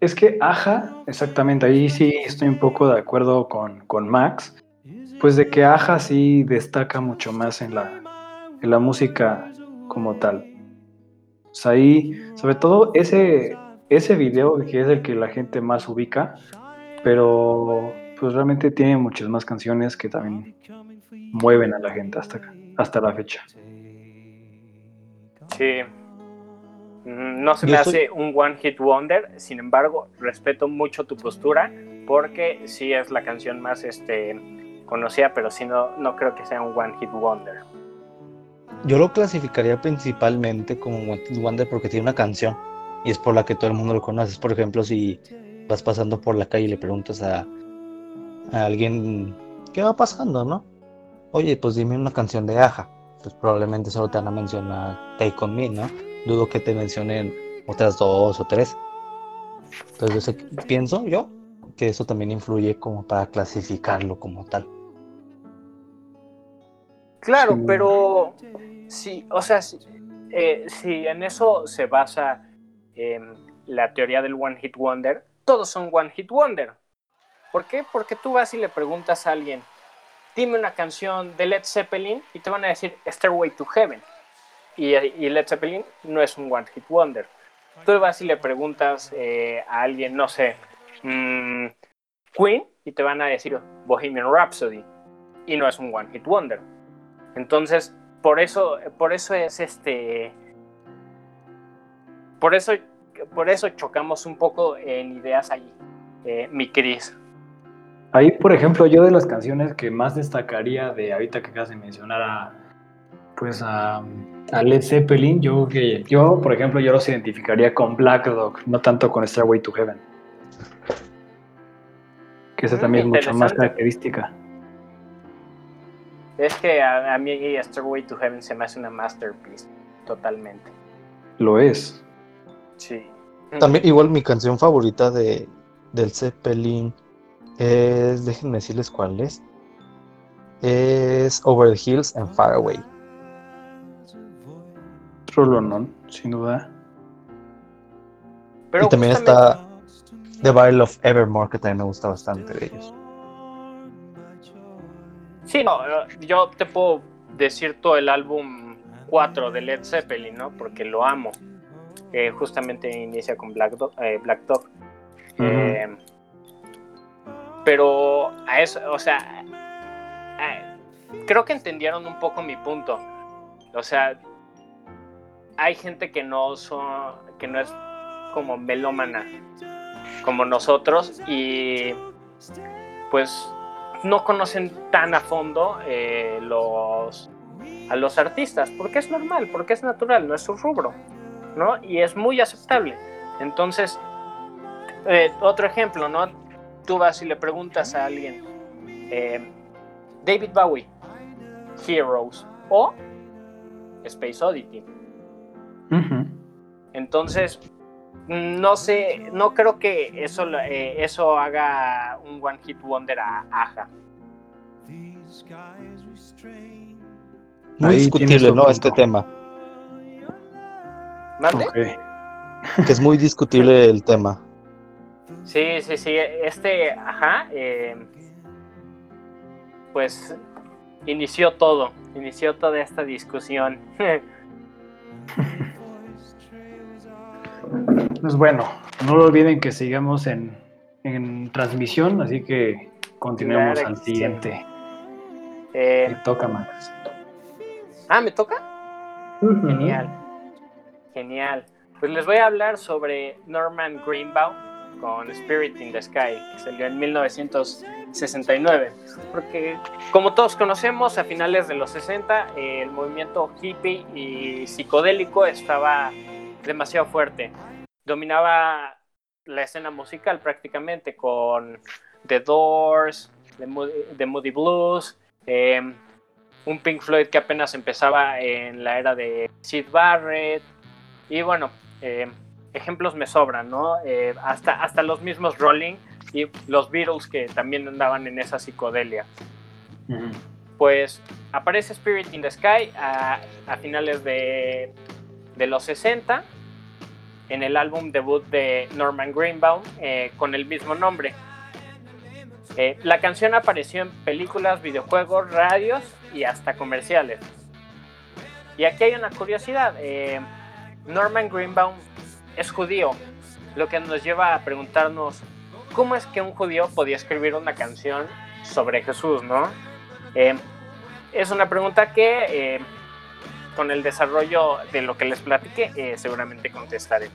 es que Aja, exactamente, ahí sí estoy un poco de acuerdo con, con Max, pues de que Aja sí destaca mucho más en la, en la música como tal. O sea, ahí, sobre todo ese, ese video que es el que la gente más ubica, pero pues realmente tiene muchas más canciones que también mueven a la gente hasta, hasta la fecha. Sí. No se me hace un one hit wonder, sin embargo, respeto mucho tu postura porque sí es la canción más este conocida, pero sí no, no creo que sea un one hit wonder. Yo lo clasificaría principalmente como one hit wonder porque tiene una canción y es por la que todo el mundo lo conoce. Por ejemplo, si vas pasando por la calle y le preguntas a, alguien qué va pasando, ¿no? Oye, pues dime una canción de Aja. Pues probablemente solo te van a mencionar Take On Me, ¿no? Dudo que te mencionen otras dos o tres. Entonces pienso yo que eso también influye como para clasificarlo como tal. Claro, pero sí, o sea, eh, si en eso se basa la teoría del One Hit Wonder, todos son One Hit Wonder. ¿Por qué? Porque tú vas y le preguntas a alguien, dime una canción de Led Zeppelin y te van a decir Stairway to Heaven. Y, Led Zeppelin no es un One Hit Wonder. Tú vas y le preguntas eh, a alguien, no sé, mm, Queen, y te van a decir Bohemian Rhapsody. Y no es un One Hit Wonder. Entonces, por eso, por eso es este por eso, por eso chocamos un poco en ideas ahí, eh, mi Cris. Ahí, por ejemplo, yo de las canciones que más destacaría de ahorita que acabas de mencionar a, pues a, Led Zeppelin, yo yo, por ejemplo, yo los identificaría con Black Dog, no tanto con Starway to Heaven. Que esa también es mucho más característica. Es que a, a mí Starway to Heaven se me hace una masterpiece, totalmente. Lo es. Sí. También, igual mi canción favorita de, del Zeppelin es, déjenme decirles cuál es. Es Over the Hills and Far Away. no sin duda. y también está The Battle of Evermore, que también me gusta bastante de ellos. Sí, no, yo te puedo decir todo el álbum 4 de Led Zeppelin, ¿no? Porque lo amo justamente inicia con Black Dog. Eh, Black Dog. Eh, pero a eso, o sea, creo que entendieron un poco mi punto. O sea, hay gente que no son, que no es como melómana como nosotros y pues no conocen tan a fondo eh, los, a los artistas, porque es normal, porque es natural, no es su rubro, ¿no? Y es muy aceptable. Entonces, eh, otro ejemplo, ¿no? Tú vas y le preguntas a alguien, eh, David Bowie, Heroes o Space Oddity. Entonces, no sé, no creo que eso, eh, eso haga un One Hit Wonder a Aja. Muy discutible, ¿no? Este tema. ¿Mande? Que es muy discutible el tema. Sí, sí, sí. Este, ajá, eh, pues inició todo, inició toda esta discusión. Pues bueno, no lo olviden que sigamos en, transmisión, así que continuemos al siguiente. Eh, Me toca, Max. Ah, ¿me toca? Genial. Genial. Pues les voy a hablar sobre Norman Greenbaum con Spirit in the Sky, que salió en 1969. Porque, como todos conocemos, a finales de los 60, el movimiento hippie y psicodélico estaba demasiado fuerte dominaba la escena musical prácticamente con The Doors, The Moody, Blues, em, un Pink Floyd que apenas empezaba en la era de Sid Barrett y bueno, em, ejemplos me sobran, ¿no? Eh, hasta, hasta los mismos Rolling y los Beatles que también andaban en esa psicodelia. Pues aparece Spirit in the Sky a, finales de, de los 60 en el álbum debut de Norman Greenbaum eh, con el mismo nombre. Eh, la canción apareció en películas, videojuegos, radios y hasta comerciales. Y aquí hay una curiosidad. Eh, Norman Greenbaum es judío, lo que nos lleva a preguntarnos cómo es que un judío podía escribir una canción sobre Jesús, ¿no? es una pregunta que con el desarrollo de lo que les platiqué, eh, seguramente contestaré.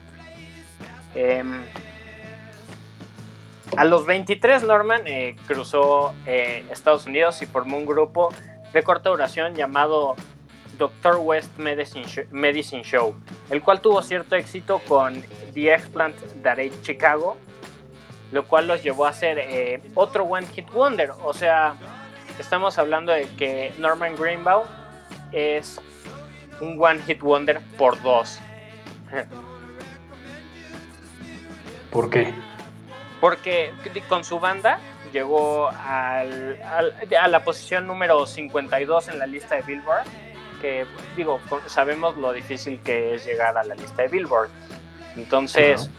Em, a los 23, Norman eh, cruzó eh, Estados Unidos y formó un grupo de corta duración llamado Dr. West Medicine Show, el cual tuvo cierto éxito con The Explant That Chicago, lo cual los llevó a hacer otro One Hit Wonder. O sea, estamos hablando de que Norman Greenbaum es un One Hit Wonder por dos. ¿Por qué? Porque con su banda llegó al, a la posición número 52 en la lista de Billboard, que digo, sabemos lo difícil que es llegar a la lista de Billboard. Entonces,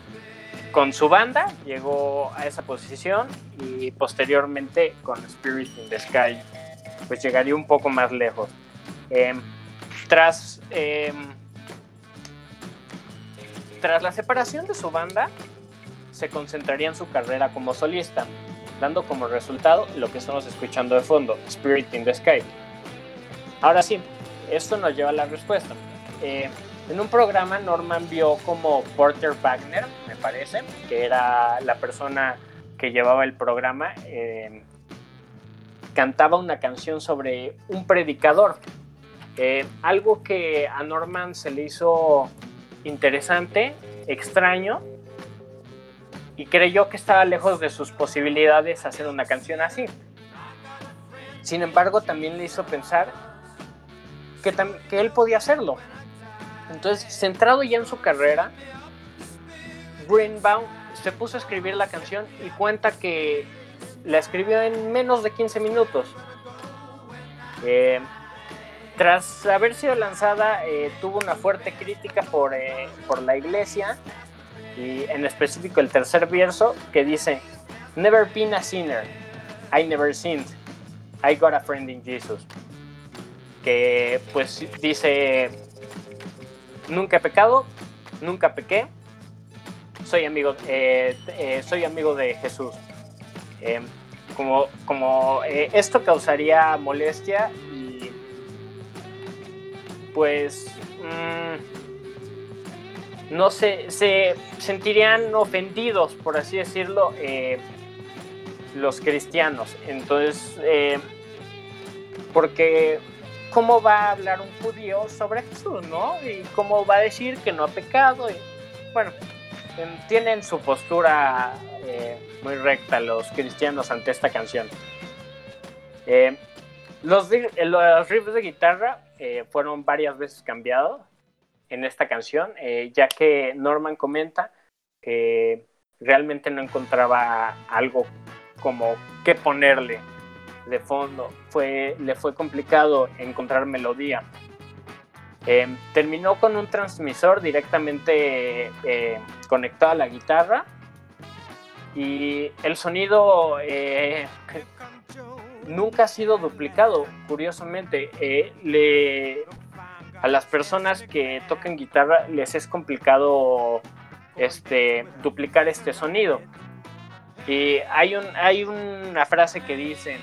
con su banda llegó a esa posición y posteriormente con Spirit in the Sky, pues llegaría un poco más lejos. Em, tras, em, tras la separación de su banda, se concentraría en su carrera como solista, dando como resultado lo que estamos escuchando de fondo, Spirit in the Sky. Ahora sí, esto nos lleva a la respuesta. Eh, en un programa Norman vio como Porter Wagner, me parece, que era la persona que llevaba el programa, em, cantaba una canción sobre un predicador eh, algo que a Norman se le hizo interesante, extraño, y creyó que estaba lejos de sus posibilidades hacer una canción así. Sin embargo, también le hizo pensar que, él podía hacerlo. Entonces, centrado ya en su carrera, Greenbaum se puso a escribir la canción y cuenta que la escribió en menos de 15 minutos. Eh, tras haber sido lanzada, eh, tuvo una fuerte crítica por, eh, por la iglesia y en específico el tercer verso que dice, Never been a sinner, I never sinned, I got a friend in Jesus. Que pues dice, nunca he pecado, nunca pequé, soy amigo, eh, soy amigo de Jesús. como como esto causaría molestia pues mm, no sé, se sentirían ofendidos, por así decirlo, eh, los cristianos. Entonces, eh, porque ¿cómo va a hablar un judío sobre Jesús, no? Y cómo va a decir que no ha pecado. Bueno, tienen su postura eh, muy recta los cristianos ante esta canción. Los, los, riffs de guitarra fueron varias veces cambiados en esta canción, ya que Norman comenta que realmente no encontraba algo como qué ponerle de fondo. Fue, le fue complicado encontrar melodía. Eh, terminó con un transmisor directamente eh, conectado a la guitarra y el sonido eh, nunca ha sido duplicado, curiosamente. le, a las personas que tocan guitarra les es complicado este, duplicar este sonido. Y hay, un, hay una frase que dice,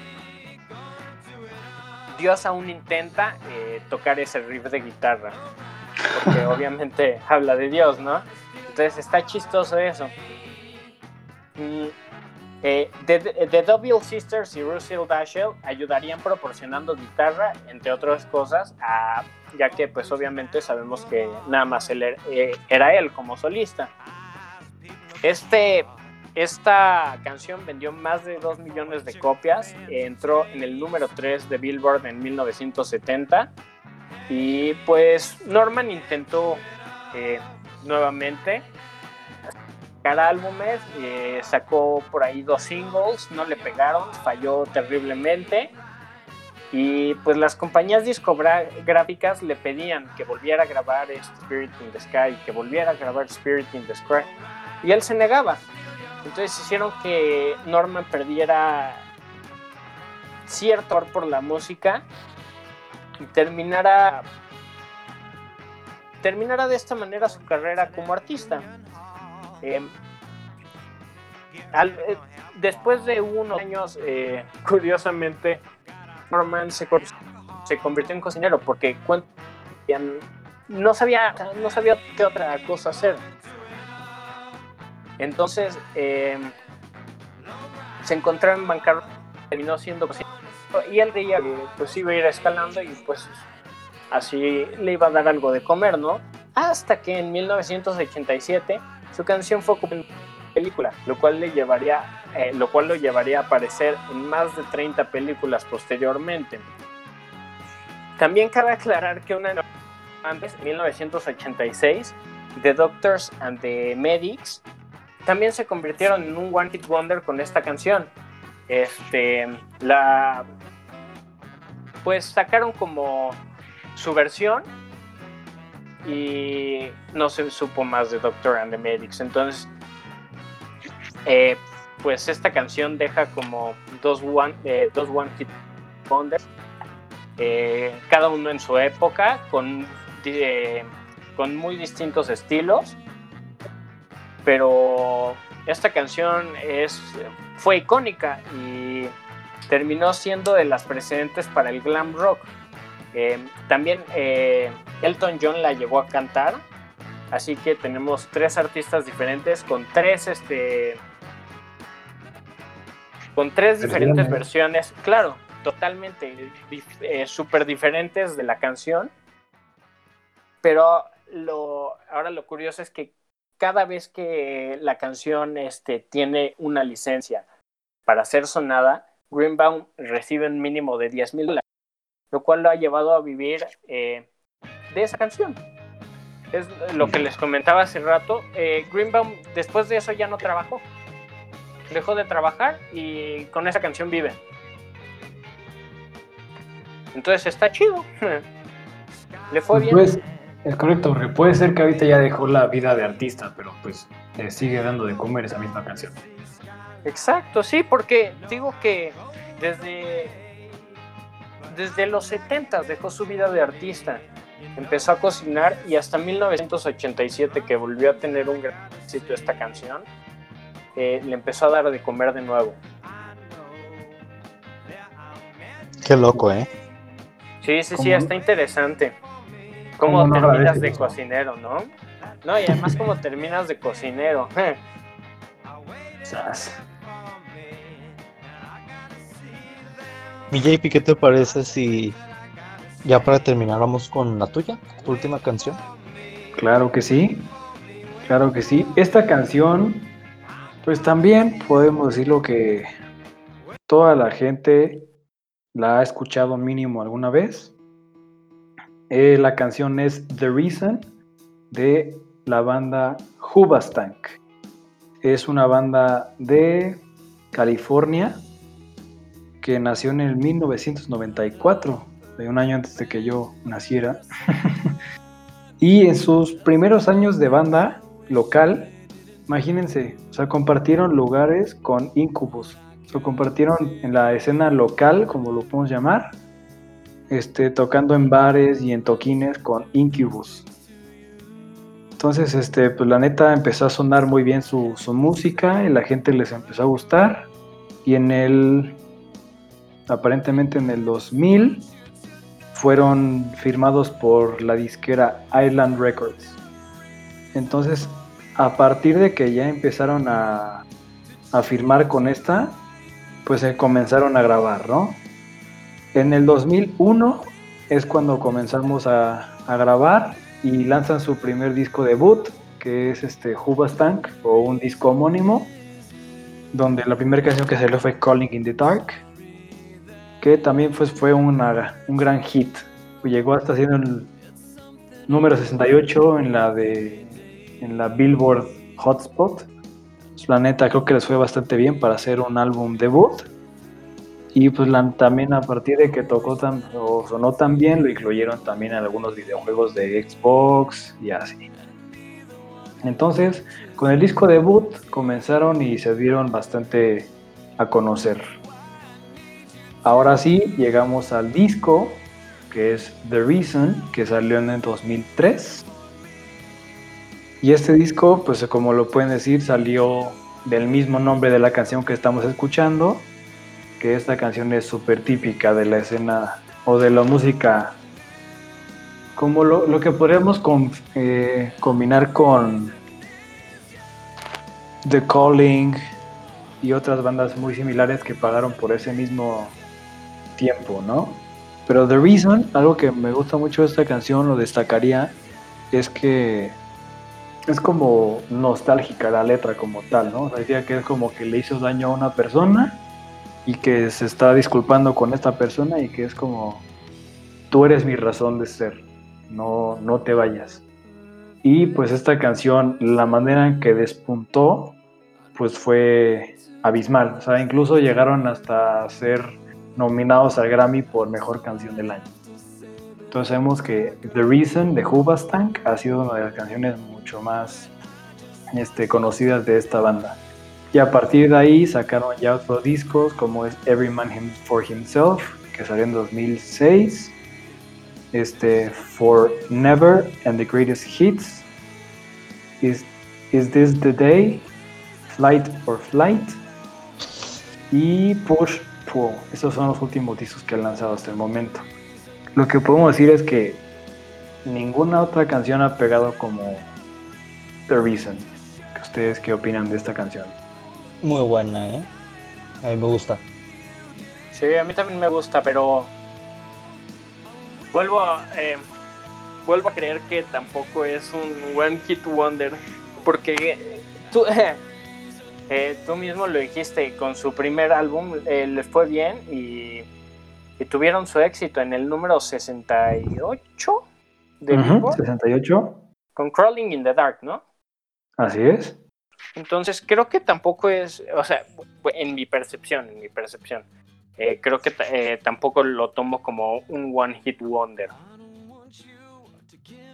Dios aún intenta eh, tocar ese riff de guitarra, porque obviamente habla de Dios, ¿no? Entonces está chistoso eso. Mm, eh, The, Double Sisters y Russell Dashell ayudarían proporcionando guitarra, entre otras cosas, ya que pues obviamente sabemos que nada más él, eh, era él como solista. Este, esta canción vendió más de 2 millones de copias, entró en el número 3 de Billboard en 1970 y pues Norman intentó eh, nuevamente álbumes, eh, sacó por ahí dos singles, no le pegaron, falló terriblemente y pues las compañías discográficas le pedían que volviera a grabar Spirit in the Sky, que volviera a grabar Spirit in the Sky y él se negaba. Entonces hicieron que Norman perdiera cierto por la música y terminara terminara de esta manera su carrera como artista. Em, eh, después de unos años, eh, curiosamente, Norman se, convirtió en cocinero porque no sabía, no sabía qué otra cosa hacer. Entonces, em, se encontró en bancarrota, terminó siendo y él veía pues iba a ir escalando y pues así le iba a dar algo de comer, ¿no? Hasta que en 1987 su canción fue como película, lo cual le llevaría, eh, lo cual lo llevaría a aparecer en más de 30 películas posteriormente. También cabe aclarar que una antes, en 1986, The Doctors and the Medics también se convirtieron en un One Hit Wonder con esta canción. Este, la, pues sacaron como su versión y no se supo más de Doctor and the Medics. Entonces, eh, pues esta canción deja como dos One, eh, dos one Hit Wonders, eh, cada uno en su época, con, con muy distintos estilos pero esta canción es, fue icónica y terminó siendo de las precedentes para el glam rock. Eh, también eh, Elton John la llevó a cantar, así que tenemos tres artistas diferentes con tres, este, con tres diferentes versiones, claro, totalmente eh, súper diferentes de la canción. Pero lo, ahora lo curioso es que cada vez que la canción este, tiene una licencia para ser sonada, Greenbaum recibe un mínimo de 10 mil dólares, lo cual lo ha llevado a vivir eh, de esa canción. Es lo que les comentaba hace rato. Eh, Greenbaum después de eso ya no trabajó. Dejó de trabajar y con esa canción vive. Entonces está chido. Le fue bien. Pues, es correcto, porque puede ser que ahorita ya dejó la vida de artista, pero pues le sigue dando de comer esa misma canción. Exacto, sí, porque digo que desde, desde los 70 dejó su vida de artista, empezó a cocinar y hasta 1987 que volvió a tener un gran éxito esta canción, eh, le empezó a dar de comer de nuevo. Qué loco, ¿eh? Sí, sí, sí, está interesante. ¿Cómo, terminas de cocinero, no? No, y además cómo terminas de cocinero. Mi JP, ¿qué te parece si ya para terminar vamos con la tuya, tu última canción? Claro que sí, claro que sí. Esta canción, pues también podemos decirlo que toda la gente la ha escuchado mínimo alguna vez. Eh, la canción es The Reason de la banda Hubastank. Es una banda de California que nació en el 1994, de un año antes de que yo naciera. y en sus primeros años de banda local, imagínense, o sea, compartieron lugares con Incubus. O compartieron en la escena local, como lo podemos llamar, este, tocando en bares y en toquines con Incubus. Entonces, este, pues la neta empezó a sonar muy bien su, su música y la gente les empezó a gustar. Y en el aparentemente en el 2000 fueron firmados por la disquera Island Records. Entonces, a partir de que ya empezaron a, firmar con esta, pues se comenzaron a grabar, ¿no? En el 2001 es cuando comenzamos a, grabar y lanzan su primer disco debut, que es este Hubastank, o un disco homónimo, donde la primera canción que salió fue Calling in the Dark, que también pues, fue una, un gran hit. Llegó hasta siendo el número 68 en la de en la Billboard Hotspot. Pues, la neta creo que les fue bastante bien para hacer un álbum debut. Y pues también a partir de que tocó tan, o sonó tan bien, lo incluyeron también en algunos videojuegos de Xbox y así. Entonces, con el disco debut comenzaron y se dieron bastante a conocer. Ahora sí, llegamos al disco, que es The Reason, que salió en el 2003. Y este disco, pues como lo pueden decir, salió del mismo nombre de la canción que estamos escuchando, que esta canción es súper típica de la escena o de la música, como lo, que podríamos eh, combinar con The Calling y otras bandas muy similares que pagaron por ese mismo tiempo, ¿no? Pero The Reason, algo que me gusta mucho de esta canción, lo destacaría, es que es como nostálgica la letra como tal, ¿no? Decía que es como que le hizo daño a una persona y que se está disculpando con esta persona y que es como, tú eres mi razón de ser, no, no te vayas. Y pues esta canción, la manera en que despuntó, pues fue abismal. O sea, incluso llegaron hasta ser nominados al Grammy por Mejor Canción del Año. Entonces vemos que The Reason de Hubastank ha sido una de las canciones mucho más este, conocidas de esta banda. Y a partir de ahí sacaron ya otros discos como es Every Man for Himself, que salió en 2006, este, For Never and the Greatest Hits, Is, Is This the Day, Flight or Flight, y Push estos son los últimos discos que han lanzado hasta el momento. Lo que podemos decir es que ninguna otra canción ha pegado como The Reason. ¿Ustedes qué opinan de esta canción? Muy buena, ¿eh? A mí me gusta. Sí, a mí también me gusta, pero vuelvo a, eh, vuelvo a creer que tampoco es un one hit wonder, porque tú, Eh, tú mismo lo dijiste, con su primer álbum eh, les fue bien y, tuvieron su éxito en el número 68 de 68. Con Crawling in the Dark, ¿no? Así es. Entonces creo que tampoco es, o sea, en mi percepción, en mi percepción, eh, creo que tampoco lo tomo como un one hit wonder.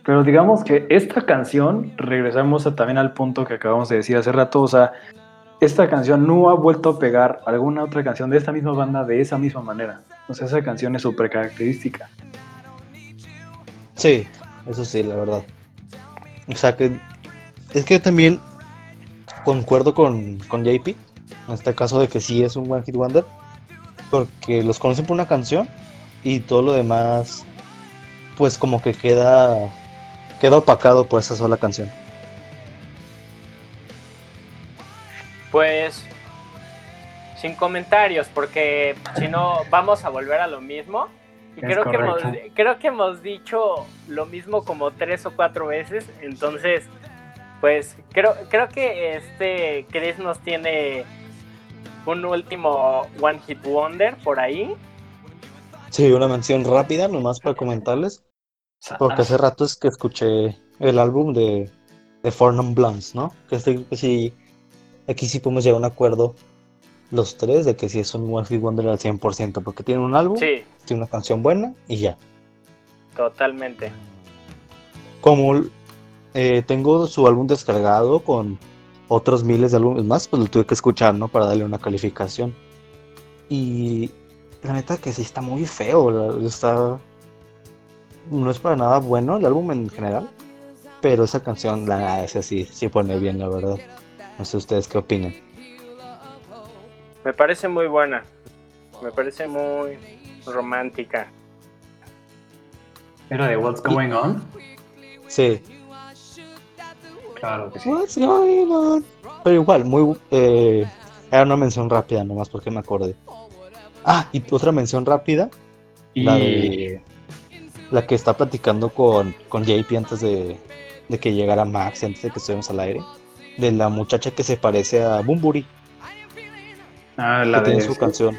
Pero digamos que esta canción, regresamos también al punto que acabamos de decir hace rato, o sea, esta canción no ha vuelto a pegar alguna otra canción de esta misma banda de esa misma manera. O sea, esa canción es súper característica. Sí, eso sí, la verdad. O sea que es que también concuerdo con, con JP, en este caso de que sí es un One Hit Wonder, porque los conocen por una canción y todo lo demás, pues como que queda, queda opacado por esa sola canción. Pues sin comentarios, porque si no vamos a volver a lo mismo. Y creo que, hemos, creo que hemos dicho lo mismo como tres o cuatro veces. Entonces, pues creo, creo que este Chris nos tiene un último One Hit Wonder por ahí. Sí, una mención rápida, nomás para comentarles. Porque hace rato es que escuché el álbum de, de Four Non Blondes, ¿no? Que, estoy, que sí, aquí sí podemos llegar a un acuerdo los tres de que sí es un One Hit Wonder al 100%, porque tiene un álbum, tiene una canción buena y ya. Totalmente. Como eh, tengo su álbum descargado con otros miles de álbumes más, pues lo tuve que escuchar, ¿no? Para darle una calificación. Y la neta que sí está muy feo, está... No es para nada bueno el álbum en general, pero esa canción, la esa sí, sí pone bien, la verdad. No sé ustedes qué opinan. Me parece muy buena. Me parece muy romántica. ¿Era de What's Going On? Sí. Claro que sí. What's going on? Pero igual, muy. Eh, era una mención rápida nomás porque me acordé. Ah, y otra mención rápida. Y... La de. La que está platicando con, con JP antes de, de que llegara Max, antes de que estuvimos al aire. De la muchacha que se parece a Bumburi. Ah, la de su canción.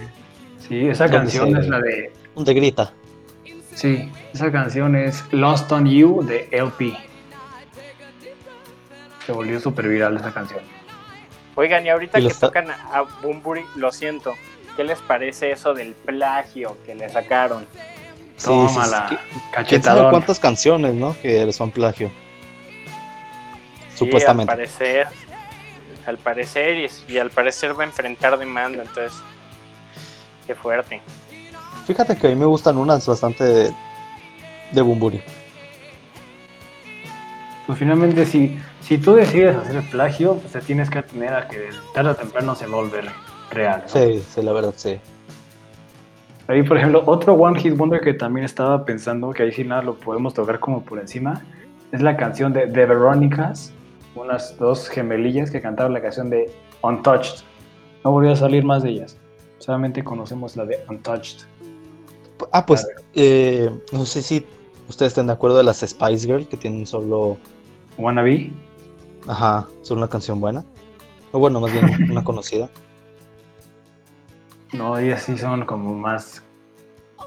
Sí, esa canción es la de. De grita. Sí, esa canción es Lost on You de LP. Se volvió súper viral esa canción. Oigan, y ahorita que tocan a Bumburi, lo siento. ¿Qué les parece eso del plagio que le sacaron? Sí, Tómala, cachetadón. cuántas canciones, ¿no? Que son plagio. Supuestamente. Al parecer, al parecer, y, al parecer va a enfrentar demanda, entonces, qué fuerte. Fíjate que a mí me gustan unas bastante de, de Bumburi. Pues finalmente, si, si tú decides hacer el plagio, pues te tienes que tener a que tarde o temprano se volver real. Sí, sí, la verdad, sí. Ahí, por ejemplo, otro One Hit Wonder que también estaba pensando, que ahí sí nada lo podemos tocar como por encima, es la canción de The Veronicas, unas dos gemelillas que cantaron la canción de Untouched. No volvió a salir más de ellas. Solamente conocemos la de Untouched. Ah, pues eh, no sé si ustedes están de acuerdo de las Spice Girls que tienen solo Wannabe. Ajá, solo una canción buena. O bueno, más bien una conocida. No, ellas sí son como más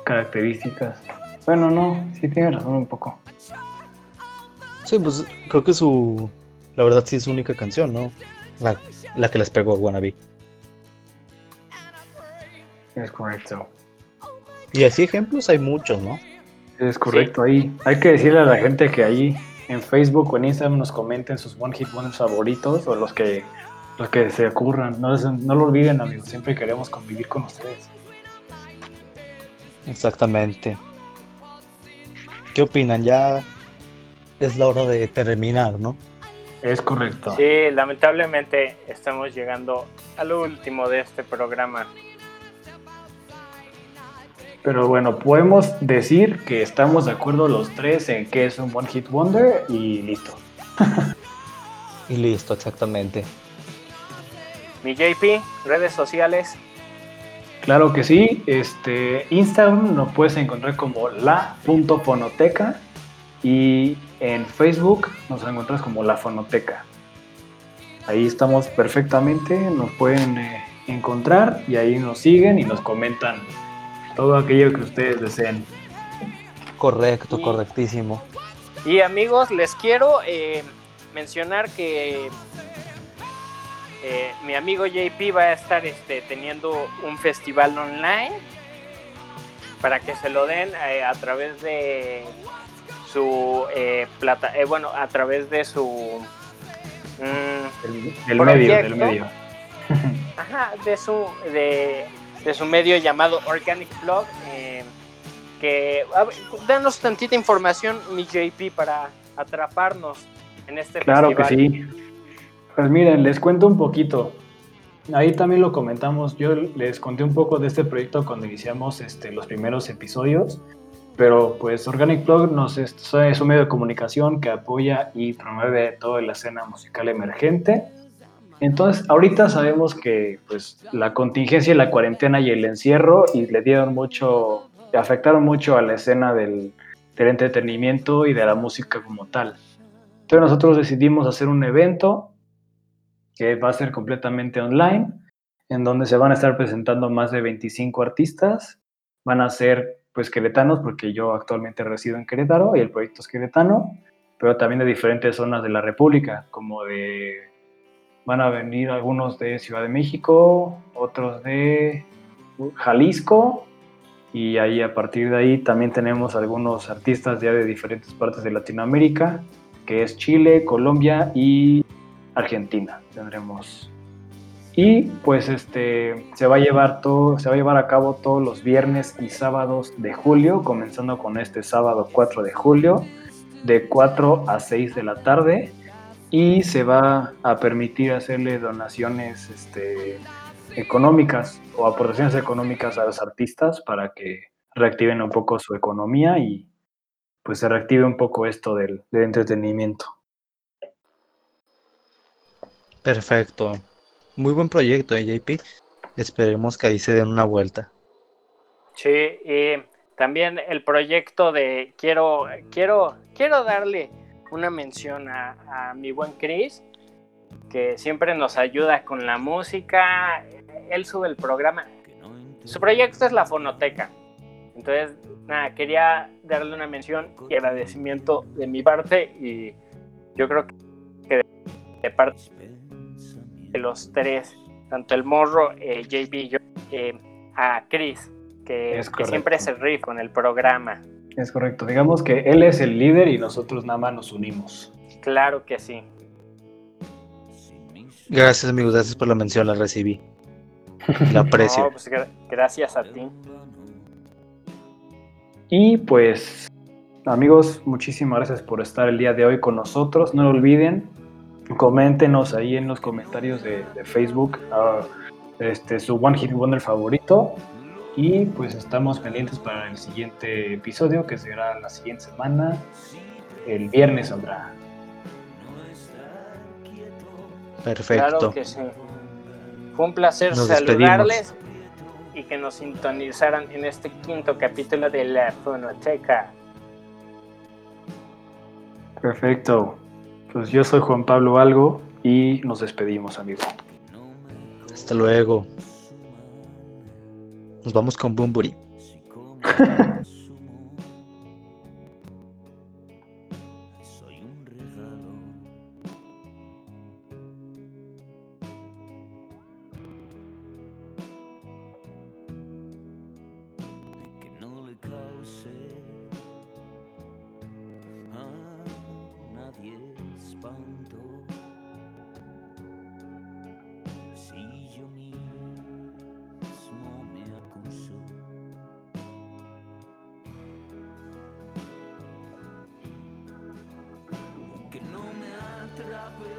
características. Bueno, no, sí tiene razón un poco. Sí, pues creo que su la verdad sí es su única canción, ¿no? La, que les pegó a Wannabe. Es correcto. Y así ejemplos hay muchos, ¿no? Es correcto, ahí hay que decirle a la gente que ahí en Facebook o en Instagram nos comenten sus One Hit Wonders favoritos o los que los que se ocurran. No, no lo olviden, amigos, siempre queremos convivir con ustedes. Exactamente. ¿Qué opinan? Ya es la hora de terminar, ¿no? Es correcto. Sí, lamentablemente estamos llegando al último de este programa. Pero bueno, podemos decir que estamos de acuerdo los tres en que es un One Hit Wonder y listo. y listo, exactamente. Mi JP, redes sociales. Claro que sí, este Instagram nos puedes encontrar como la.fonoteca y en Facebook nos encuentras como La Fonoteca. Ahí estamos perfectamente, nos pueden eh, encontrar y ahí nos siguen y nos comentan todo aquello que ustedes deseen. Correcto, correctísimo. Y amigos, les quiero eh, mencionar que eh, mi amigo JP va a estar este, teniendo un festival online para que se lo den a través de su eh, plata, eh, bueno, a través de su mm, del, medio, del medio. Ajá, de su de, su medio llamado Organic Blog. Eh, que danos tantita información, mi JP, para atraparnos en este claro que sí. Pues miren, les cuento un poquito. Ahí también lo comentamos. Yo les conté un poco de este proyecto cuando iniciamos este, los primeros episodios. Pero pues Organic Plug nos es, un medio de comunicación que apoya y promueve toda la escena musical emergente. Entonces, ahorita sabemos que pues, la contingencia, la cuarentena y el encierro y le dieron mucho, afectaron mucho a la escena del, del entretenimiento y de la música como tal. Entonces nosotros decidimos hacer un evento que va a ser completamente online, en donde se van a estar presentando más de 25 artistas. Van a ser pues queretanos, porque yo actualmente resido en Querétaro y el proyecto es queretano, pero también de diferentes zonas de la República, como de van a venir algunos de Ciudad de México, otros de Jalisco, y ahí a partir de ahí también tenemos algunos artistas ya de diferentes partes de Latinoamérica, que es Chile, Colombia y Argentina. Tendremos y pues este se va a llevar todo, se va a llevar a cabo todos los viernes y sábados de julio, comenzando con este sábado 4 de julio, de 4 a 6 de la tarde y se va a permitir hacerle donaciones este, económicas o aportaciones económicas a los artistas para que reactiven un poco su economía y pues se reactive un poco esto del, del entretenimiento. Perfecto. Muy buen proyecto, ¿eh, JP? Esperemos que ahí se den una vuelta. Sí, y también el proyecto de quiero, quiero, quiero darle una mención a, mi buen Chris, que siempre nos ayuda con la música. Él sube el programa. Su proyecto es la fonoteca. Entonces, nada, quería darle una mención y agradecimiento de mi parte y yo creo que de, parte los tres, tanto el morro, eh, JB y yo, eh, a Chris, que, que siempre se riff con el programa. Es correcto. Digamos que él es el líder y nosotros nada más nos unimos. Claro que sí. Gracias, amigos. Gracias por la mención. La recibí. La aprecio. Pues, gracias a ti. Y pues, amigos, muchísimas gracias por estar el día de hoy con nosotros. No lo olviden, coméntenos ahí en los comentarios de, Facebook ah, este, su One Hit Wonder favorito y pues estamos pendientes para el siguiente episodio, que será la siguiente semana. El viernes saldrá. Perfecto. Claro que sí. Fue un placer saludarles y que nos sintonizaran en este quinto capítulo de la Fonoteca. Perfecto. Pues yo soy Juan Pablo Algo y nos despedimos, amigo. Hasta luego. Nos vamos con Bumburi. que no me atrape.